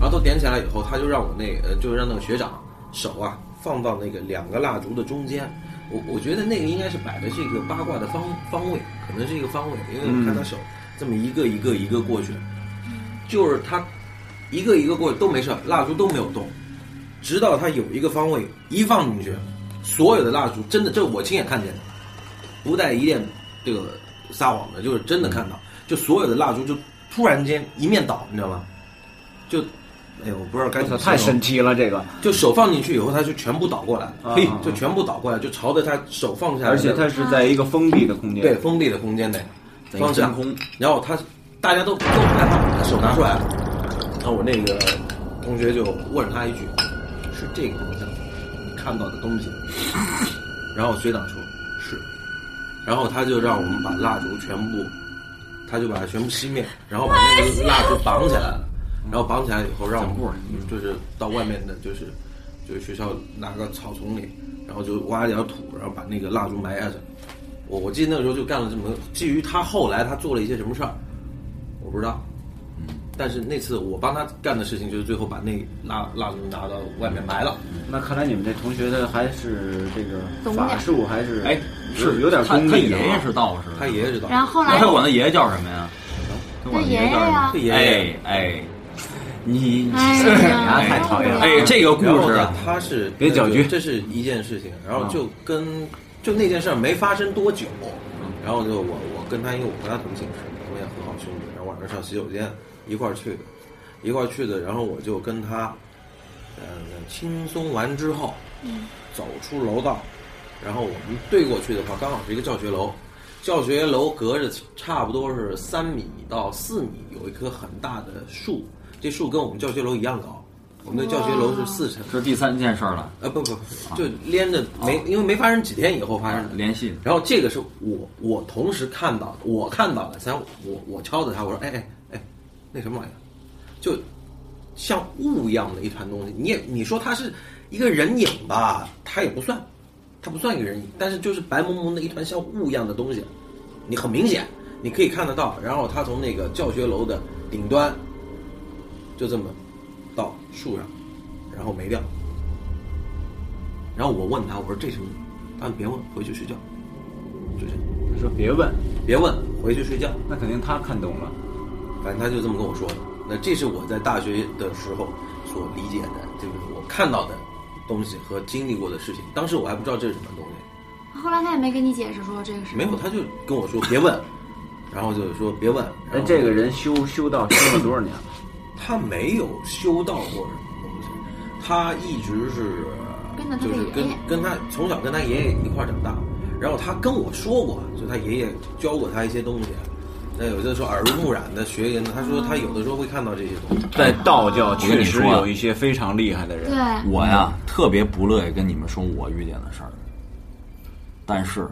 Speaker 5: 然后都点起来以后，他就让我那呃，就让那个学长手啊放到那个两个蜡烛的中间，我我觉得那个应该是摆的是一个八卦的方方位，可能是一个方位，因为我看他手这么一个一个一个过去，就是他一个一个过去都没事，蜡烛都没有动，直到他有一个方位一放进去，所有的蜡烛真的，这我亲眼看见的，不带一点这个撒谎的，就是真的看到，就所有的蜡烛就突然间一面倒，你知道吗？就，哎呦，我不知道该怎么
Speaker 2: 太神奇了，这个，
Speaker 5: 就手放进去以后，它就全部倒过来了，嘿就全部倒过来，就朝着他手放下来，
Speaker 2: 而且它是在一个封闭的空间，
Speaker 5: 对封闭的空间内
Speaker 3: 真空，
Speaker 5: 然后他大家都都很害怕，他手拿出来了，然后我那个同学就问了他一句：“是这个方向你看到的东西？”然后学长说：“是。”然后他就让我们把蜡烛全部，他就把它全部熄灭，然后把那个蜡烛绑起来了，然后绑起来以后让我们嗯就是到外面的就是就是学校哪个草丛里，然后就挖一点土，然后把那个蜡烛埋下去。我我记得那个时候就干了这么个。至于他后来他做了一些什么事儿，我不知道。嗯，但是那次我帮他干的事情就是最后把那蜡蜡烛拿到外面埋了。
Speaker 2: 那看来你们这同学的还是这个法术还是
Speaker 3: 哎，
Speaker 2: 是有点
Speaker 3: 他他
Speaker 2: 功力的啊
Speaker 3: 爷爷是道士，
Speaker 5: 他爷爷是道，
Speaker 4: 然后后来
Speaker 3: 那他管他爷爷叫什么呀？他
Speaker 4: 爷爷呀
Speaker 3: 叫什么？
Speaker 5: 他爷爷。
Speaker 3: 哎哎。
Speaker 2: 你
Speaker 4: 哎
Speaker 2: 呀。
Speaker 4: 呀，
Speaker 2: 太讨厌了。
Speaker 3: 哎，这个故事啊，，
Speaker 5: 他是
Speaker 2: 别搅局
Speaker 5: 这是一件事情，然后就跟就那件事儿没发生多久，然后就我我跟他，因为我和他同寝室，我们也很好兄弟，然后晚上上洗手间一块儿去的，一块儿去的，然后我就跟他，嗯，轻松完之后，走出楼道，然后我们对过去的话，刚好是一个教学楼，教学楼隔着差不多是三米到四米，有一棵很大的树，这树跟我们教学楼一样高。我们的教学楼是四层，
Speaker 3: 这是第三件事儿了，
Speaker 5: 呃，不不，不，就连着没，因为没发生几天以后发生的。
Speaker 3: 联系。
Speaker 5: 然后这个是我我同时看到的，我看到的，然我我敲着他，我说，哎哎哎，那什么玩意儿，就像雾一样的一团东西。你也你说它是一个人影吧，它也不算，它不算一个人影，但是就是白蒙蒙的一团像雾一样的东西，你很明显你可以看得到。然后他从那个教学楼的顶端，就这么到树上，然后没掉。然后我问他，我说这什么？他说别问，回去睡觉。就这样，他
Speaker 2: 说别问，
Speaker 5: 别问，回去睡觉。
Speaker 2: 那肯定他看懂了。
Speaker 5: 反正他就这么跟我说的。那这是我在大学的时候所理解的，就是我看到的东西和经历过的事情。当时我还不知道这是什么东西，
Speaker 4: 后来他也没跟你解释说这个是
Speaker 5: 没有，他就跟我说别问，然后就说别问。然
Speaker 2: 哎，
Speaker 5: 后
Speaker 2: 这个人修修道修了多少年了？
Speaker 5: 他没有修道过什么东西，他一直是
Speaker 4: 跟着他的
Speaker 5: 就是跟
Speaker 4: 爷爷
Speaker 5: 跟他从小跟他爷爷一块儿长大，然后他跟我说过，就他爷爷教过他一些东西。那有的时候耳濡目染的学人，他说他有的时候会看到这些东西。
Speaker 2: 在道教
Speaker 3: 跟
Speaker 2: 确实有一些非常厉害的人。
Speaker 4: 对，
Speaker 3: 我呀特别不乐意跟你们说我遇见的事儿，但是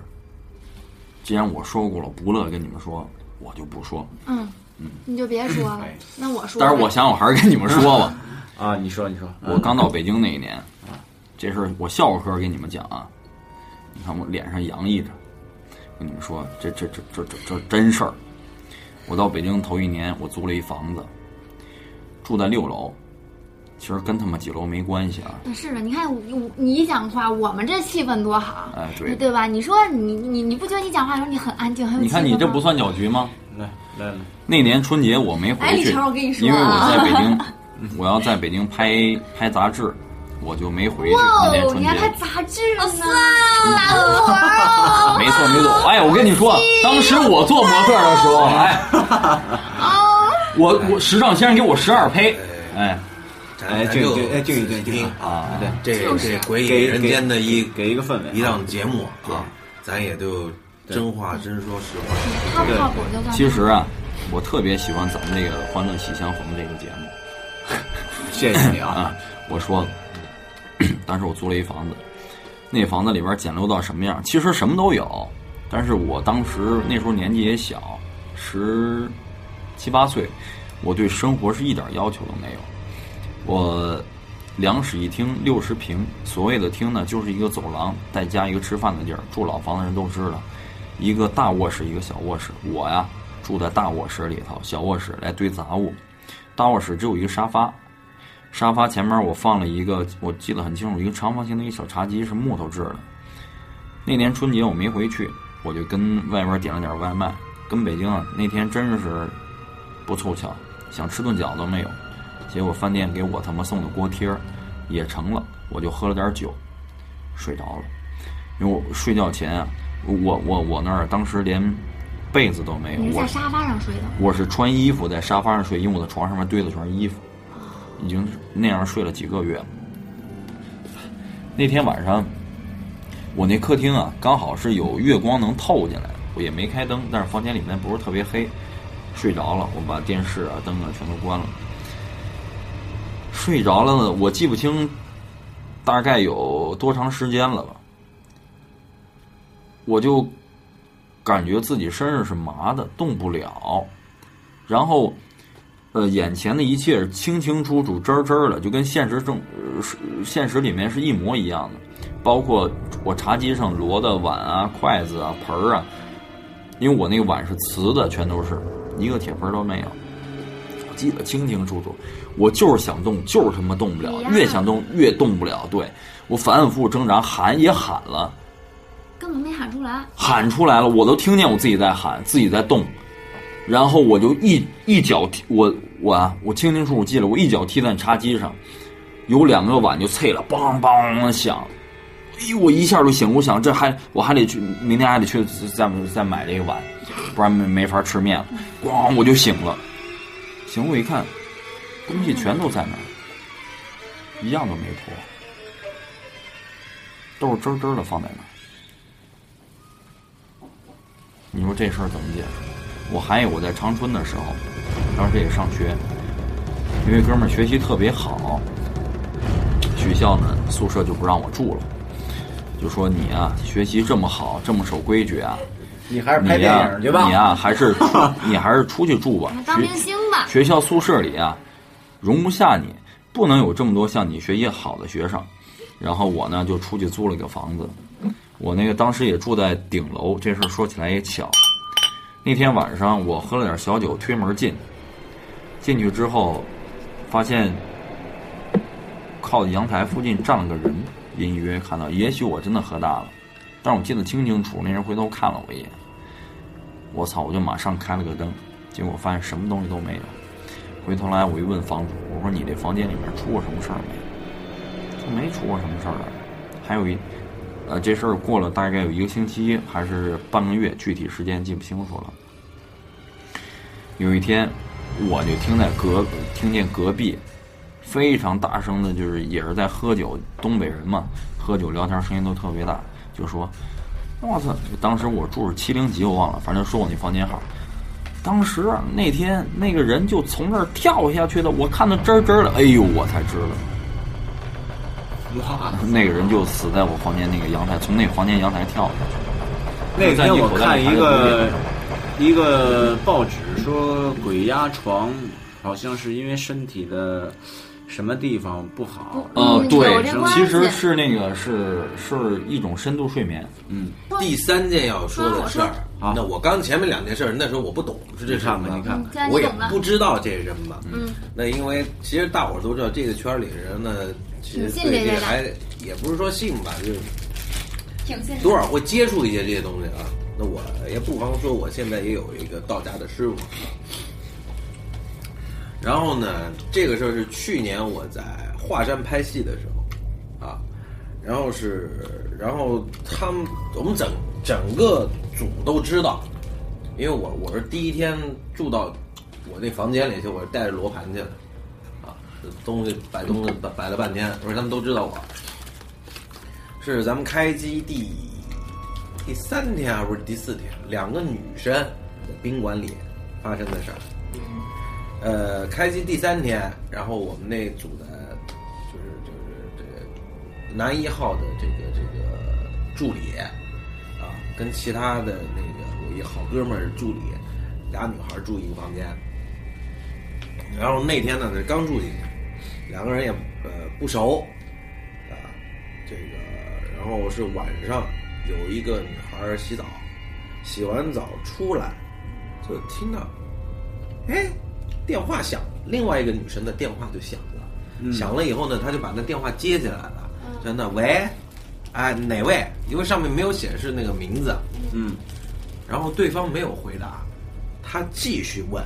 Speaker 3: 既然我说过了，不乐意跟你们说，我就不说。
Speaker 4: 嗯嗯，你就别说了
Speaker 2: 哎，
Speaker 4: 那我说。
Speaker 3: 但是我想，我还是跟你们说吧。
Speaker 2: 啊，你说，你说，
Speaker 3: 我刚到北京那一年，这事儿我笑呵呵跟你们讲啊。你看我脸上洋溢着，跟你们说，这这这这这这真事儿。我到北京头一年，我租了一房子，住在六楼，其实跟他们几楼没关系啊。
Speaker 4: 是的，你看你讲话，我们这气氛多好，
Speaker 3: 哎，对，
Speaker 4: 对吧？你说你你你不觉得你讲话的时候你很安静，很有
Speaker 3: 你看你这不算搅局吗？
Speaker 2: 来来来，
Speaker 3: 那年春节我没回去，
Speaker 4: 哎我跟你说
Speaker 3: 因为我
Speaker 4: 啊
Speaker 3: 在北京，我要在北京拍拍杂志，我就没回去
Speaker 4: 哇哦，你。还拍杂志呢，打我啊！
Speaker 3: 没错没错，哎，我跟你说，当时我做模特的时候，哎，我我时尚先生给我十二胚，哎，
Speaker 5: 咱咱就
Speaker 2: 静哎静一静
Speaker 5: 听啊，
Speaker 2: 对
Speaker 5: 这
Speaker 4: 就是
Speaker 5: 这鬼
Speaker 2: 给
Speaker 5: 影人间的一
Speaker 2: 给一个氛围
Speaker 5: 一档节目啊，咱也就真话真说实话。
Speaker 4: 靠不靠谱就算。
Speaker 3: 其实啊，我特别喜欢咱们这个《欢乐喜相逢》这个节目
Speaker 2: 谢谢你啊。
Speaker 3: 啊。我说，当时我租了一房子，那房子里边简陋到什么样？其实什么都有，但是我当时那时候年纪也小，十七八岁，我对生活是一点要求都没有。我两室一厅，六十平。所谓的厅呢，就是一个走廊，再加一个吃饭的地儿。住老房的人都知道，一个大卧室，一个小卧室。我呀住在大卧室里头，小卧室来堆杂物。大卧室只有一个沙发，沙发前面我放了一个，我记得很清楚，一个长方形的一个小茶几，是木头制的。那年春节我没回去，我就跟外边点了点外卖。跟北京啊，那天真是不凑巧，想吃顿饺子都没有。结果饭店给我他妈送的锅贴儿也成了，我就喝了点酒，睡着了。因为我睡觉前啊，我我我那儿当时连被子都没有，我
Speaker 4: 你在沙发上睡的？
Speaker 3: 我是穿衣服在沙发上睡，因为我的床上面堆的全是衣服，已经那样睡了几个月了。那天晚上，我那客厅啊，刚好是有月光能透进来，我也没开灯，但是房间里面不是特别黑，睡着了，我把电视啊、灯啊全都关了。睡着了呢，我记不清大概有多长时间了吧，我就感觉自己身上是麻的，动不了，然后，呃，眼前的一切是清清楚楚、真真的，就跟现实中、呃现实里面是一模一样的，包括我茶几上摞的碗啊、筷子啊、盆儿啊，因为我那个碗是瓷的，全都是一个铁盆儿都没有，我记得清清楚楚。我就是想动，就是他妈动不了越想动越动不了。对我反反复复挣扎，喊也喊了。
Speaker 4: 根本没喊出来。
Speaker 3: 喊出来了，我都听见我自己在喊，自己在动，然后我就一一脚踢我我啊，我清清楚楚记得，我一脚踢在茶几上，有两个碗就碎了，梆梆响，哎呦，我一下就醒，我想这还我还得去，明天还得去再再买这个碗，不然没没法吃面了，咣我就醒了，醒我一看，东西全都在那儿，一样都没脱，都是真真的放在那儿。你说这事儿怎么解释？我还有我在长春的时候，当时也上学，因为哥们儿学习特别好，学校呢宿舍就不让我住了，就说你啊学习这么好，这么守规矩啊，
Speaker 2: 你还是拍电
Speaker 3: 你呀
Speaker 2: 影去吧。
Speaker 3: 你呀还是 你还是出去住吧，
Speaker 4: 当
Speaker 3: 学
Speaker 4: 明星吧。
Speaker 3: 学校宿舍里啊，容不下你，不能有这么多像你学习好的学生。然后我呢就出去租了个房子，我那个当时也住在顶楼。这事儿说起来也巧，那天晚上我喝了点小酒，推门进，进去之后发现靠阳台附近站了个人，隐约看到，也许我真的喝大了，但我记得清清楚楚，那人回头看了我一眼，我操！我就马上开了个灯，结果发现什么东西都没有。回头来我一问房主，我说你这房间里面出过什么事儿没？说没出过什么事儿。还有一，呃，这事儿过了大概有一个星期还是半个月，具体时间记不清楚了。有一天，我就听在隔听见隔壁非常大声的，就是也是在喝酒，东北人嘛，喝酒聊天声音都特别大，就说：“我操！”当时我住是七零几，我忘了，反正说我那房间号。当时啊，那天那个人就从那儿跳下去的，我看得真真的，哎呦，我才知道，
Speaker 2: 哇，
Speaker 3: 那个人就死在我房间那个阳台，从那个房间阳台跳下去。
Speaker 2: 那天我看一个
Speaker 3: 在
Speaker 2: 一个报纸说鬼压床，好像是因为身体的什么地方不好。
Speaker 3: 哦，
Speaker 4: 嗯
Speaker 3: 对其实是那个是是一种深度睡眠。
Speaker 2: 嗯，
Speaker 5: 第三件要说的事儿
Speaker 2: 啊，
Speaker 5: 那我刚前面两件事儿，那时候我不懂是这
Speaker 2: 你
Speaker 5: 事儿吗
Speaker 2: 看看，你看
Speaker 5: 我也。不知道这是什么。
Speaker 4: 嗯，
Speaker 5: 那因为其实大伙儿都知道，这个圈儿里人呢，其实对这个还也不是说信吧，就是
Speaker 4: 挺信
Speaker 5: 多少会接触一些这些东西啊。那我也不妨说，我现在也有一个道家的师傅。然后呢，这个事儿是去年我在华山拍戏的时候啊，然后是，然后他们我们整整个组都知道，因为我我是第一天住到我那房间里去，我是带着罗盘去的，啊，东西摆东西摆摆了半天，我说他们都知道我，是咱们开机第第三天还不是第四天，两个女生在宾馆里发生的事儿。呃，开机第三天，然后我们那组的，就是就是这个男一号的这个这个助理啊，跟其他的那个我一好哥们儿助理，俩女孩住一个房间。然后那天呢，是刚住进去，两个人也呃不熟啊，这个然后是晚上有一个女孩洗澡，洗完澡出来就听到，哎。电话响，另外一个女生的电话就响了，响了以后呢，她就把那电话接起来了，真的喂，哎，哪位？因为上面没有显示那个名字，
Speaker 2: 嗯，
Speaker 5: 然后对方没有回答，他继续问，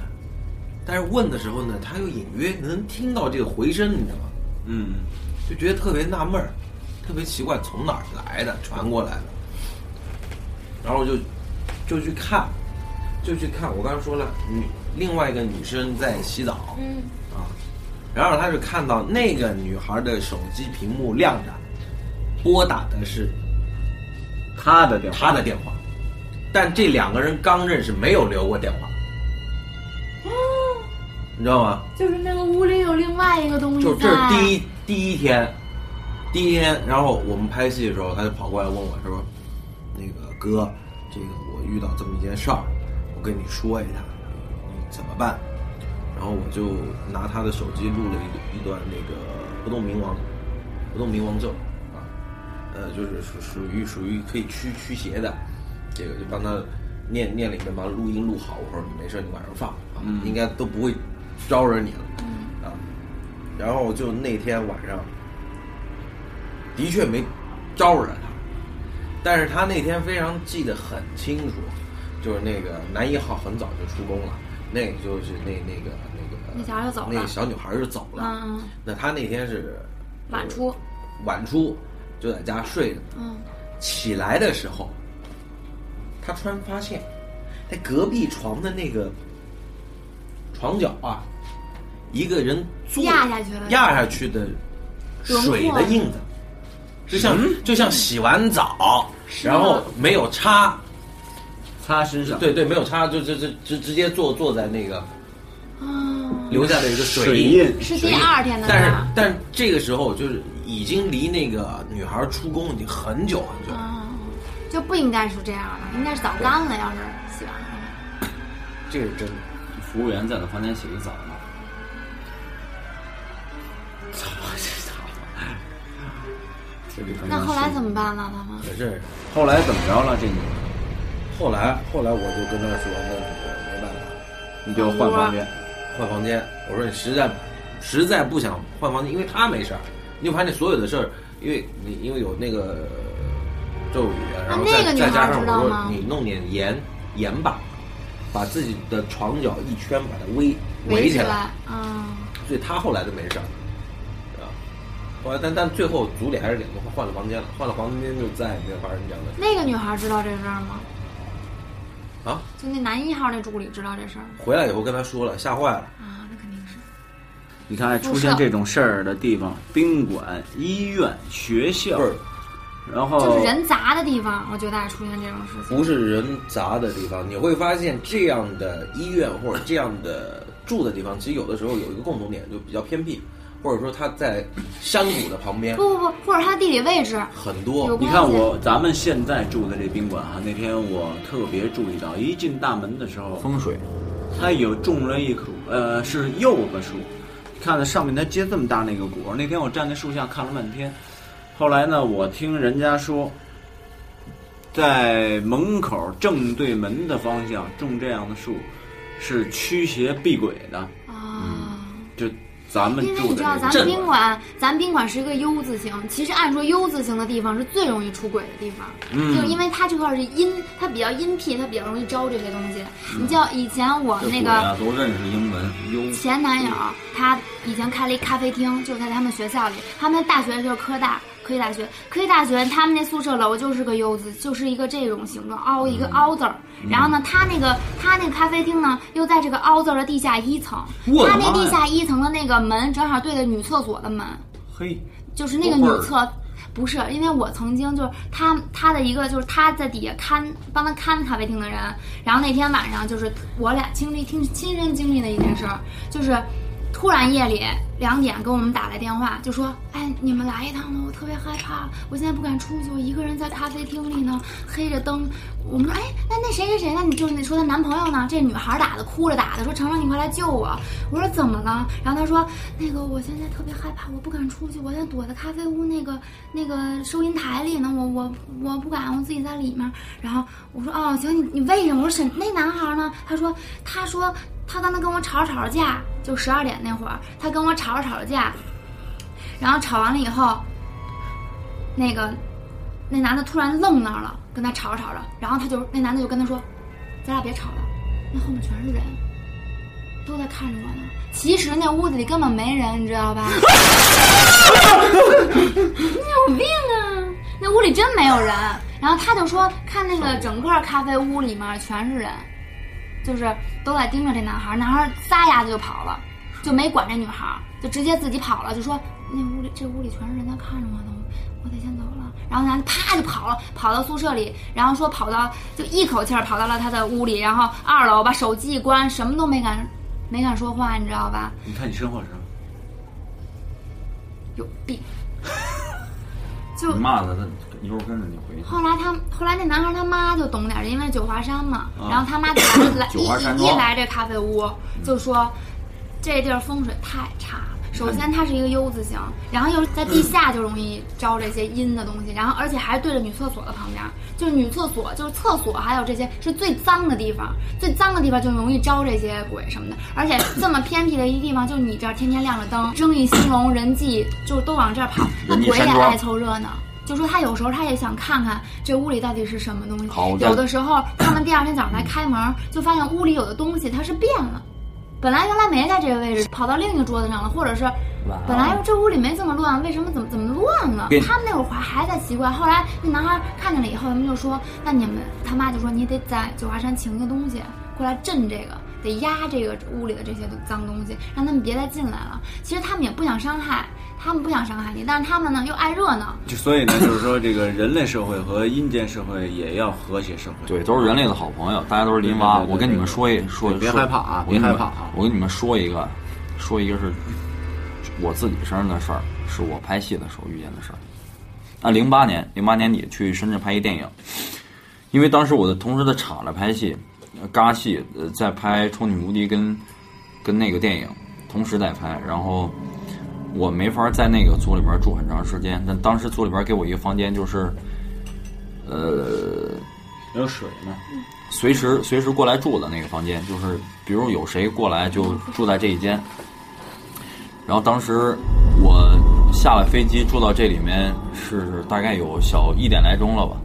Speaker 5: 但是问的时候呢，他又隐约能听到这个回声，你知道吗？
Speaker 2: 嗯，
Speaker 5: 就觉得特别纳闷儿，特别奇怪，从哪儿来的，传过来的。然后就就去看，就去看。我刚才说了，女另外一个女生在洗澡。
Speaker 4: 嗯，
Speaker 5: 啊，然后他就看到那个女孩的手机屏幕亮着，拨打的是
Speaker 2: 他的电话，
Speaker 5: 他的电话，但这两个人刚认识，没有留过电话，你知道吗？
Speaker 4: 就是那个屋里有另外一个东西
Speaker 5: 就这是第一第一天，第一天，然后我们拍戏的时候，他就跑过来问我，他说：“那个哥，这个我遇到这么一件事儿，我跟你说一下，你怎么办？”然后我就拿他的手机录了一一段那个不动明王，不动明王咒啊，呃，就是属属于属于可以驱驱邪的，这个就帮他念念了一遍把录音录好，我说你没事你晚上放啊，应该都不会招惹你了。啊，然后就那天晚上，的确没招惹他，但是他那天非常记得很清楚，就是那个男一号很早就出宫了，那个就是那那个那个
Speaker 4: 那小孩就走了。
Speaker 5: 那个小女孩就走了。那他那天是
Speaker 4: 晚出，
Speaker 5: 晚出就在家睡着，
Speaker 4: 嗯，
Speaker 5: 起来的时候，他突然发现，在隔壁床的那个床角啊，一个人坐
Speaker 4: 压下去了
Speaker 5: 压下去的水的印子，就像就像洗完澡，然后没有擦，
Speaker 2: 擦身上，
Speaker 5: 对对，没有擦，就就就直直接坐坐在那个
Speaker 4: 啊，
Speaker 5: 留下的一个
Speaker 2: 水
Speaker 5: 印。
Speaker 4: 是第二天的
Speaker 5: 但是但这个时候就是已经离那个女孩出宫已经很久很久
Speaker 4: 就不应该是这样的，应该是早干了。要是洗完了，
Speaker 5: 这是真的。
Speaker 2: 服务员在他房间洗个澡呢。操！这个
Speaker 4: 那后来怎么办了？他们
Speaker 5: 可是
Speaker 2: 后来怎么着了？这女的
Speaker 5: 后来后来我就跟他说，那你没办法，
Speaker 2: 你就换房间，
Speaker 5: 换房间。我说你实在实在不想换房间，因为他没事儿，你就把你所有的事儿，因为你因为有那个咒语，然后再
Speaker 4: 那个
Speaker 5: 再加上我说你弄点盐盐吧，把自己的床角一圈把它围围起
Speaker 4: 围来，嗯，
Speaker 5: 所以他后来就没事儿，啊。后来但但最后组里还是给他们换了房间了，换了房间就再也没有发生这样的事
Speaker 4: 那个女孩知道这事儿吗？
Speaker 5: 啊。
Speaker 4: 就那男一号那助理知道这事儿
Speaker 5: 回来以后跟他说了，吓坏了。
Speaker 4: 啊？那肯定是。
Speaker 2: 你看，出现这种事儿的地方，宾馆、医院、学校
Speaker 5: 不，是
Speaker 2: 然后
Speaker 4: 就是人杂的地方，我觉得爱出现这种事情。
Speaker 5: 不是人杂的地方，你会发现这样的医院或者这样的住的地方，其实有的时候有一个共同点，就比较偏僻，或者说它在山谷的旁边，
Speaker 4: 不不不，或者它地理位置
Speaker 5: 很多
Speaker 2: 你看我咱们现在住的这宾馆哈，那天我特别注意到，一进大门的时候，
Speaker 3: 风水，
Speaker 2: 它有种了一棵呃是柚子树，看着上面它结这么大那个果。那天我站在树下看了半天，后来呢，我听人家说，在门口正对门的方向种这样的树，是驱邪避鬼的。
Speaker 4: 啊。
Speaker 2: 就咱们
Speaker 4: 因为你知道，咱们宾馆，咱宾馆是一个 U 字形。其实按说 U 字形的地方是最容易出轨的地方，
Speaker 2: 嗯
Speaker 4: 就是因为它这块儿是阴，它比较阴僻，它比较容易招这些东西。
Speaker 2: 嗯
Speaker 4: 你知道以前我那个
Speaker 3: 都认识英文优，
Speaker 4: 前男友，他以前开了一咖啡厅，就在他们学校里。他们大学就是科大，科技大学，科技大学他们那宿舍楼就是个 U 字，就是一个这种形状，凹一个凹字儿。然后呢，他那个他那个咖啡厅呢，又在这个凹字儿的地下一层。他那地下一层的那个门正好对着女厕所的门，
Speaker 2: 嘿，
Speaker 4: 就是那个女厕。不是，因为我曾经就是他他的一个就是他在底下看帮他看咖啡厅的人，然后那天晚上就是我俩经历听亲身经历的一件事儿，就是突然夜里两点给我们打来电话，就说：“哎，你们来一趟吧，我特别害怕，我现在不敢出去，我一个人在咖啡厅里呢，黑着灯。”我们说：“哎，那那谁谁谁呢？你就是那说她男朋友呢？这女孩打的，哭着打的，说程程你快来救我。”我说：“怎么了？”然后她说：“那个我现在特别害怕，我不敢出去，我现在躲在咖啡屋那个那个收银台里呢，我我我不敢，我自己在里面。”然后我说：“哦，行，你你为什么？”我说：“沈那男孩呢？”他说：“他说他刚才跟我吵着吵着架，就十二点那会儿，他跟我吵着吵着架，然后吵完了以后，那个那男的突然愣那儿了，跟他吵着吵着，然后他就那男的就跟他说：“咱俩别吵了，那后面全是人，都在看着我呢。”其实那屋子里根本没人，你知道吧？你有病啊！那屋里真没有人。然后他就说，看那个整个咖啡屋里面全是人，就是都在盯着这男孩儿。男孩儿撒丫子就跑了，就没管这女孩儿，就直接自己跑了，就说那屋里这屋里全是人在看着我呢，我得先走了。然后男的啪就跑了，跑到宿舍里，然后说跑到就一口气儿跑到了他的屋里，然后二楼把手机一关，什么都没敢没敢说话，你知道吧？
Speaker 2: 你看你身后是什么？
Speaker 4: 有病。就
Speaker 3: 骂他，他一会儿跟着你回去。
Speaker 4: 后来他后来那男孩他妈就懂点儿，因为九华山嘛，
Speaker 2: 啊
Speaker 4: 然后他妈就来 来
Speaker 3: 九华山
Speaker 4: 一一来这咖啡屋就说这地儿风水太差了。首先它是一个 U 字形，然后又在地下就容易招这些阴的东西，然后而且还对着女厕所的旁边，就是女厕所就是厕所还有这些是最脏的地方，最脏的地方就容易招这些鬼什么的。而且这么偏僻的一地方，就你这儿天天亮着灯，生意兴隆，人际就都往这儿跑，那鬼也爱凑热闹。就说他有时候他也想看看这屋里到底是什么东西有的时候他们第二天早上来开门，就发现屋里有的东西它是变了，本来原来没在这个位置，跑到另一个桌子上了，或者是本来这屋里没这么乱，为什么怎么怎么乱了
Speaker 3: 给？
Speaker 4: 他们那会儿还还在奇怪。后来那男孩看见了以后，他们就说：“那你们他妈就说你得在九华山请一个东西过来镇这个，得压这个屋里的这些脏东西，让他们别再进来了。”其实他们也不想伤害，他们不想伤害你，但是他们呢又爱热闹。
Speaker 2: 就所以呢，就是说这个人类社会和阴间社会也要和谐社会。
Speaker 3: 对，都是人类的好朋友，大家都是邻蛙。我跟你们说一说，
Speaker 2: 别害怕啊别害怕啊
Speaker 3: 我跟你们说一个，说一个是我自己身上的事儿，是我拍戏的时候遇见的事儿。啊，零八年，零八年底去深圳拍一电影，因为当时我的同时在厂里拍戏，呃嘎戏，呃，在拍《丑女无敌》跟跟那个电影同时在拍，然后我没法在那个组里边住很长时间，但当时组里边给我一个房间，就是呃。
Speaker 2: 有水呢，
Speaker 3: 随时随时过来住的那个房间，就是比如有谁过来就住在这一间。然后当时我下了飞机住到这里面是大概有小一点来钟了吧。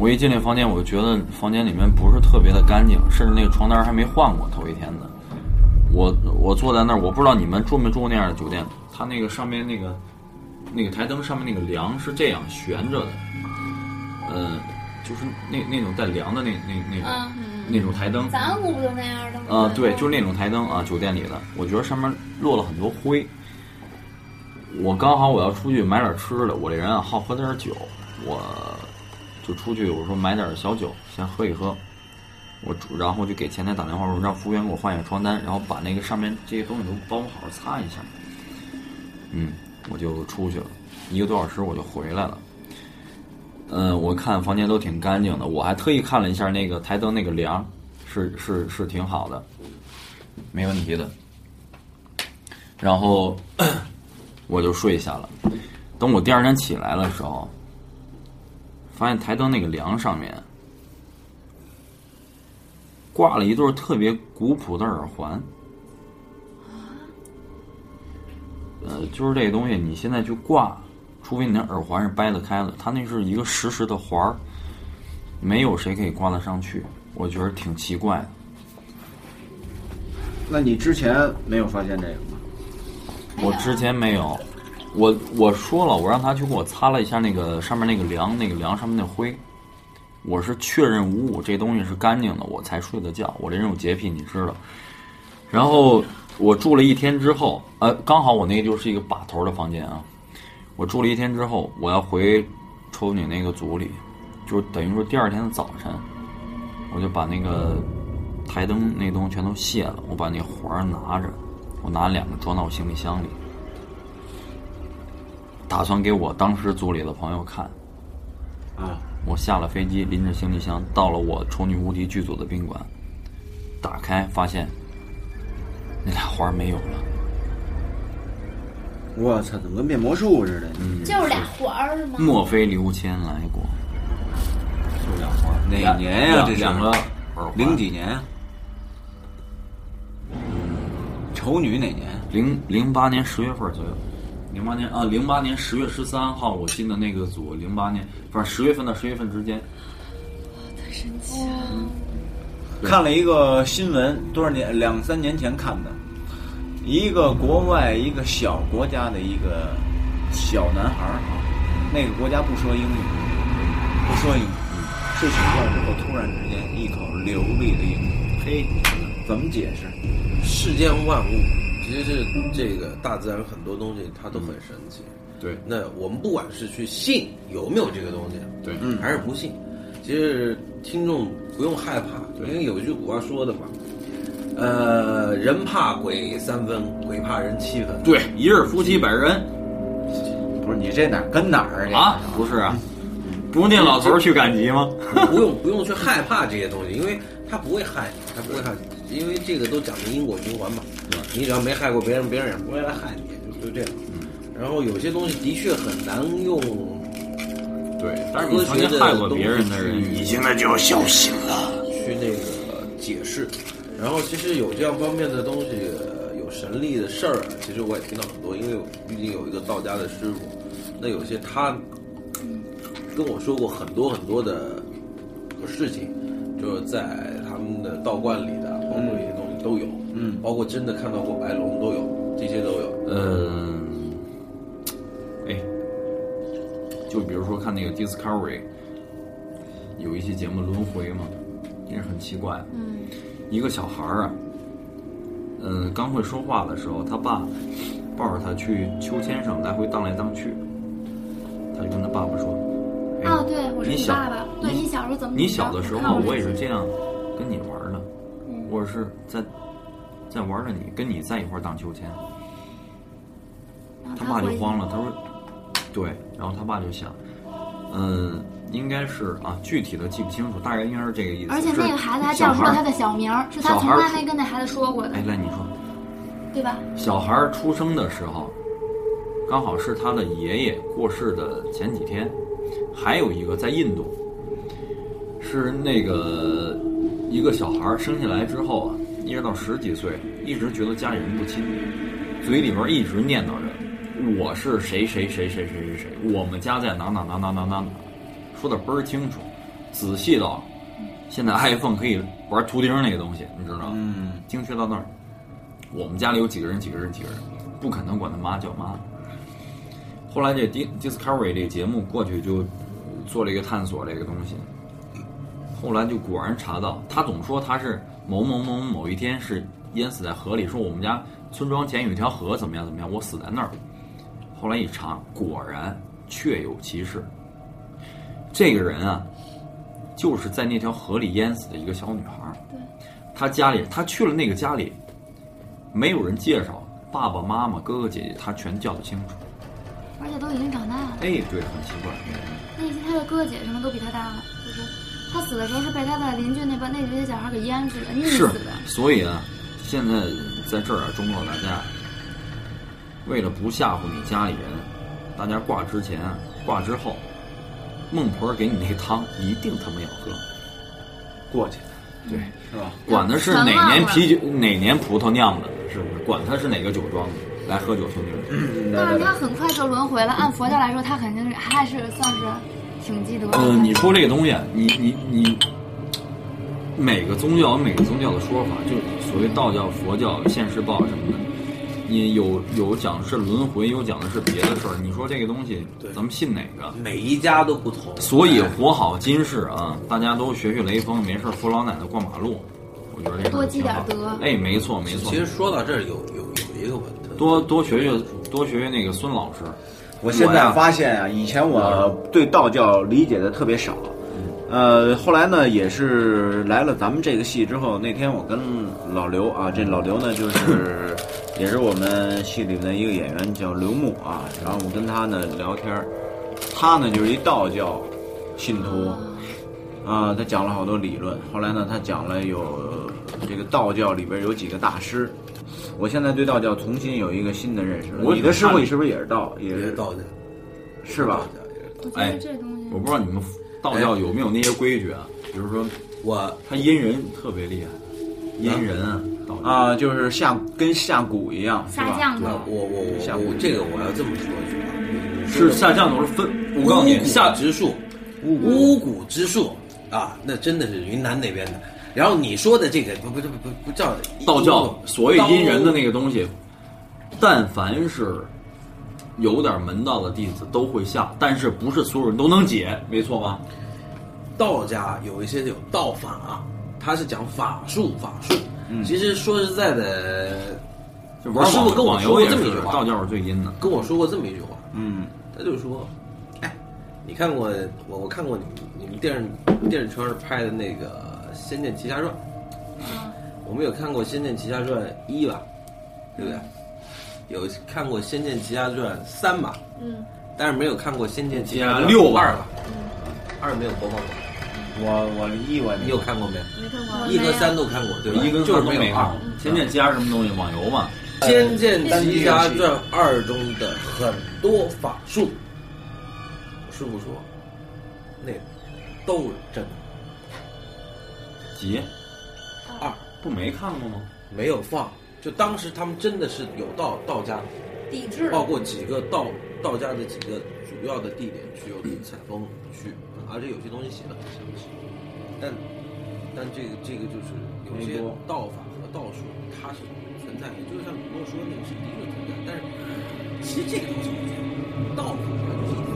Speaker 3: 我一进那房间，我就觉得房间里面不是特别的干净，甚至那个床单还没换过，头一天的。我我坐在那儿，我不知道你们住没住过那样的酒店，它那个上面那个那个台灯上面那个梁是这样悬着的，呃，就是那那种带梁的那那那种、那种台灯。
Speaker 4: 咱屋不就那样的吗？
Speaker 3: 啊，对，就是那种台灯啊，酒店里的，我觉得上面落了很多灰。我刚好我要出去买点吃的，我这人啊好喝点酒，我就出去，我说买点小酒先喝一喝。我然后就给前台打电话，说让服务员给我换一下床单，然后把那个上面这些东西都帮我好好擦一下。嗯，我就出去了，一个多小时我就回来了。嗯，我看房间都挺干净的，我还特意看了一下那个台灯那个梁，是是是挺好的，没问题的。然后 我就睡下了。等我第二天起来的时候，发现台灯那个梁上面挂了一对特别古朴的耳环。呃，就是这个东西，你现在去挂，除非你那耳环是掰得开的，它那是一个实时的环儿，没有谁可以挂得上去，我觉得挺奇怪的。
Speaker 2: 那你之前没有发现这个吗？
Speaker 3: 我之前没有，我我说了，我让他去给我擦了一下那个上面那个梁，那个梁上面那灰，我是确认无误，这东西是干净的，我才睡的觉。我这人有洁癖，你知道。然后我住了一天之后，呃，刚好我那个就是一个把头的房间啊。我住了一天之后，我要回抽你那个组里，就等于说第二天的早晨，我就把那个台灯那东西全都卸了，我把那环拿着，我拿两个装到我行李箱里，打算给我当时组里的朋友看。
Speaker 2: 啊，
Speaker 3: 我下了飞机，拎着行李箱到了我《丑女无敌》剧组的宾馆，打开发现那俩花儿没有了。
Speaker 2: 我操，怎么跟变魔术似的？
Speaker 3: 嗯，
Speaker 4: 就是俩环儿吗？
Speaker 3: 莫非刘谦来过？
Speaker 2: 就两花，哪年呀？这是
Speaker 3: 两个
Speaker 2: 零几年呀？丑女哪年？
Speaker 3: 零零八年十月份左右。零八年啊，零八年十月十三号我进的那个组，零八年反正十月份到十月份之间，
Speaker 4: 太神奇了。
Speaker 2: 看了一个新闻，多少年两三年前看的，一个国外一个小国家的一个小男孩儿啊，那个国家不说英语，不说英语，睡醒觉之后突然之间一口流利的英语，嘿，怎么解释？
Speaker 5: 世间万物，其实是这个大自然很多东西它都很神奇。
Speaker 3: 对
Speaker 5: 那我们不管是去信有没有这个东西，
Speaker 3: 对
Speaker 2: 嗯
Speaker 5: 还是不信，其实听众不用害怕，因为有一句古话说的嘛，呃，人怕鬼三分，鬼怕人七分。
Speaker 3: 对，一日夫妻百日恩
Speaker 2: 不是你这哪儿跟哪儿
Speaker 3: 啊，不是啊，不是那老头儿去赶集吗？
Speaker 5: 不用不用去害怕这些东西，因为他不会害你，他不会害你，因为这个都讲的因果循环嘛。你只要没害过别人，别人也不会来害你，就就这样。然后有些东西的确很难用
Speaker 3: 对，但是你曾经害过别人的人，
Speaker 5: 你
Speaker 1: 现在就要小心了。
Speaker 5: 去那个解释。然后其实有这样方面的东西，呃有神力的事儿啊，其实我也听到很多，因为我毕竟有一个道家的师傅，那有些他跟我说过很多很多的事情，就是在他们的道观里的，包括一些东西都有，
Speaker 2: 嗯，
Speaker 5: 包括真的看到过白龙都有，这些都有。
Speaker 3: 嗯，哎，就比如说看那个 Discovery，有一些节目轮回嘛，也是很奇怪。
Speaker 4: 嗯，
Speaker 3: 一个小孩儿啊，嗯，刚会说话的时候，他爸抱着他去秋千上来回荡来荡去，他就跟他爸爸说：“哎、
Speaker 4: 啊，对，我是
Speaker 3: 你
Speaker 4: 爸爸。对
Speaker 3: 你
Speaker 4: 你小时候怎么？
Speaker 3: 你小的时候我也是这
Speaker 4: 样。
Speaker 3: 跟你玩的，
Speaker 4: 嗯
Speaker 3: 我是在在玩着你，跟你在一块儿荡秋千。”他爸就慌了，他说：“对。”然后他爸就想，嗯，应该是啊，具体的记不清楚，大概应该是这个意思。
Speaker 4: 而且那个孩子还叫出了他的小名儿，是他从来没跟那孩子说过的
Speaker 3: 哎，，来你说，
Speaker 4: 对吧？
Speaker 3: 小孩儿出生的时候，刚好是他的爷爷过世的前几天，还有一个在印度，是那个一个小孩儿生下来之后啊，一直到十几岁，一直觉得家里人不亲，嘴里边一直念叨着我是谁谁谁谁谁谁谁，我们家在哪哪哪哪哪哪哪，说的倍儿清楚，仔细到现在 iPhone 可以玩图钉那个东西，你知道吗？
Speaker 2: 嗯，
Speaker 3: 精确到那儿。我们家里有几个人，几个人，几个人，不可能管他妈叫妈。后来这 Dis Discovery 这个节目过去就做了一个探索这个东西，后来就果然查到，他总说他是某某某某一天是淹死在河里，说我们家村庄前有一条河怎么样怎么样，我死在那儿。后来一查，果然确有其事。这个人啊，就是在那条河里淹死的一个小女孩儿。他家里，她去了那个家里，没有人介绍，爸爸妈妈、哥哥姐姐，她全叫得清楚。
Speaker 4: 而且都已经长大了。
Speaker 3: 哎，对，很奇怪。
Speaker 4: 那些他的哥哥姐什么都比他大他死的时候是被他的邻居那帮那几个小孩给淹死的、溺
Speaker 3: 是
Speaker 4: 死的。，
Speaker 3: 所以啊，现在在这儿啊，忠告大家，为了不吓唬你家里人，大家挂之前、挂之后，孟婆给你那汤一定他妈要喝。
Speaker 2: 过去
Speaker 3: 对，
Speaker 2: 是吧？
Speaker 3: 管他是哪年啤酒、哪年葡萄酿的，是不是？管他是哪个酒庄的，来喝酒兄弟们。
Speaker 4: 但是他很快就轮回了。按佛教来说，他肯定是还是算是挺积德的。
Speaker 3: 呃，你说这个东西，你你你，每个宗教有每个宗教的说法，就所谓道教、佛教、现世报什么的，你有有讲是轮回，有讲的是别的事儿。你说这个东西，咱们信哪个？
Speaker 5: 每一家都不同，
Speaker 3: 所以活好今世啊，大家都学学雷锋，没事扶老奶奶过马路，我觉得这
Speaker 4: 多积点
Speaker 3: 挺好
Speaker 4: 德
Speaker 3: 哎，没错没错
Speaker 5: 其，实说到这儿，有有有一个问题，
Speaker 3: 多多学学多学学那个孙老师。
Speaker 2: 我现在发现啊，以前我对道教理解的特别少，呃，后来呢，也是来了咱们这个戏之后，那天我跟老刘啊，这老刘呢，就是 也是我们戏里的一个演员，叫刘牧啊，然后我跟他呢聊天儿，他呢就是一道教信徒，啊，他讲了好多理论，后来呢，他讲了有这个道教里边有几个大师。我现在对道教重新有一个新的认识你的师傅
Speaker 3: 看
Speaker 2: 是不是也是道？也是
Speaker 5: 道家，
Speaker 2: 是吧？
Speaker 3: 哎
Speaker 4: 得这东西。
Speaker 3: 我不知道你们道教有没有那些规矩啊，比如说
Speaker 5: 我
Speaker 3: 他阴人特别厉害，阴人啊，道
Speaker 2: 啊，就是下跟下蛊一样，
Speaker 4: 下降头
Speaker 5: 啊，我我
Speaker 2: 下蛊。
Speaker 5: 我我这个我要这么说一句啊，
Speaker 3: 是下降头是分，我告诉你，下
Speaker 5: 蛊之术，巫蛊之术啊，那真的是云南那边的。然后你说的这个不不不不不叫
Speaker 3: 道教所谓阴人的那个东西，但凡是有点门道的弟子都会下，但是不是所有人都能解，没错吧？
Speaker 5: 道家有一些有道法，他是讲法术法术。其实说实在的，
Speaker 3: 就玩网
Speaker 5: 我师傅跟我说过这么一句话
Speaker 3: 道教是最阴的。
Speaker 5: 跟我说过这么一句话，
Speaker 2: 嗯，
Speaker 5: 他就说：“哎，你看过我我看过你你们电视电视圈拍的那个《仙剑奇侠传》，我们有看过《仙剑奇侠传一》吧，对不对？有看过《仙剑奇侠传三》吧？
Speaker 4: 嗯，
Speaker 5: 但是没有看过《仙剑奇
Speaker 3: 奇侠
Speaker 5: 侠传
Speaker 3: 六吧
Speaker 5: 二吧？二没有播放过，
Speaker 2: 我我一我
Speaker 5: 你有看过没有？
Speaker 4: 没看过
Speaker 5: 一和三都看过，对吧？
Speaker 3: 一跟
Speaker 5: 就是
Speaker 3: 没
Speaker 5: 二。。
Speaker 3: 仙剑奇侠是什么东西？网游嘛。
Speaker 5: 《仙剑奇侠传二》中的很多法术，师傅说，那都是真的。
Speaker 3: 几
Speaker 5: 二
Speaker 3: 不没看过吗？
Speaker 5: 没有放，就当时他们真的是有到道家，
Speaker 4: 抵制
Speaker 5: 包括几个道道家的几个主要的地点去有采风去，而且有些东西写的很详细，但但这个这个就是有些道法和道术它是存在，的就是像李诺说的那个是的确存在，但是其实这个东西我觉得道法它就是一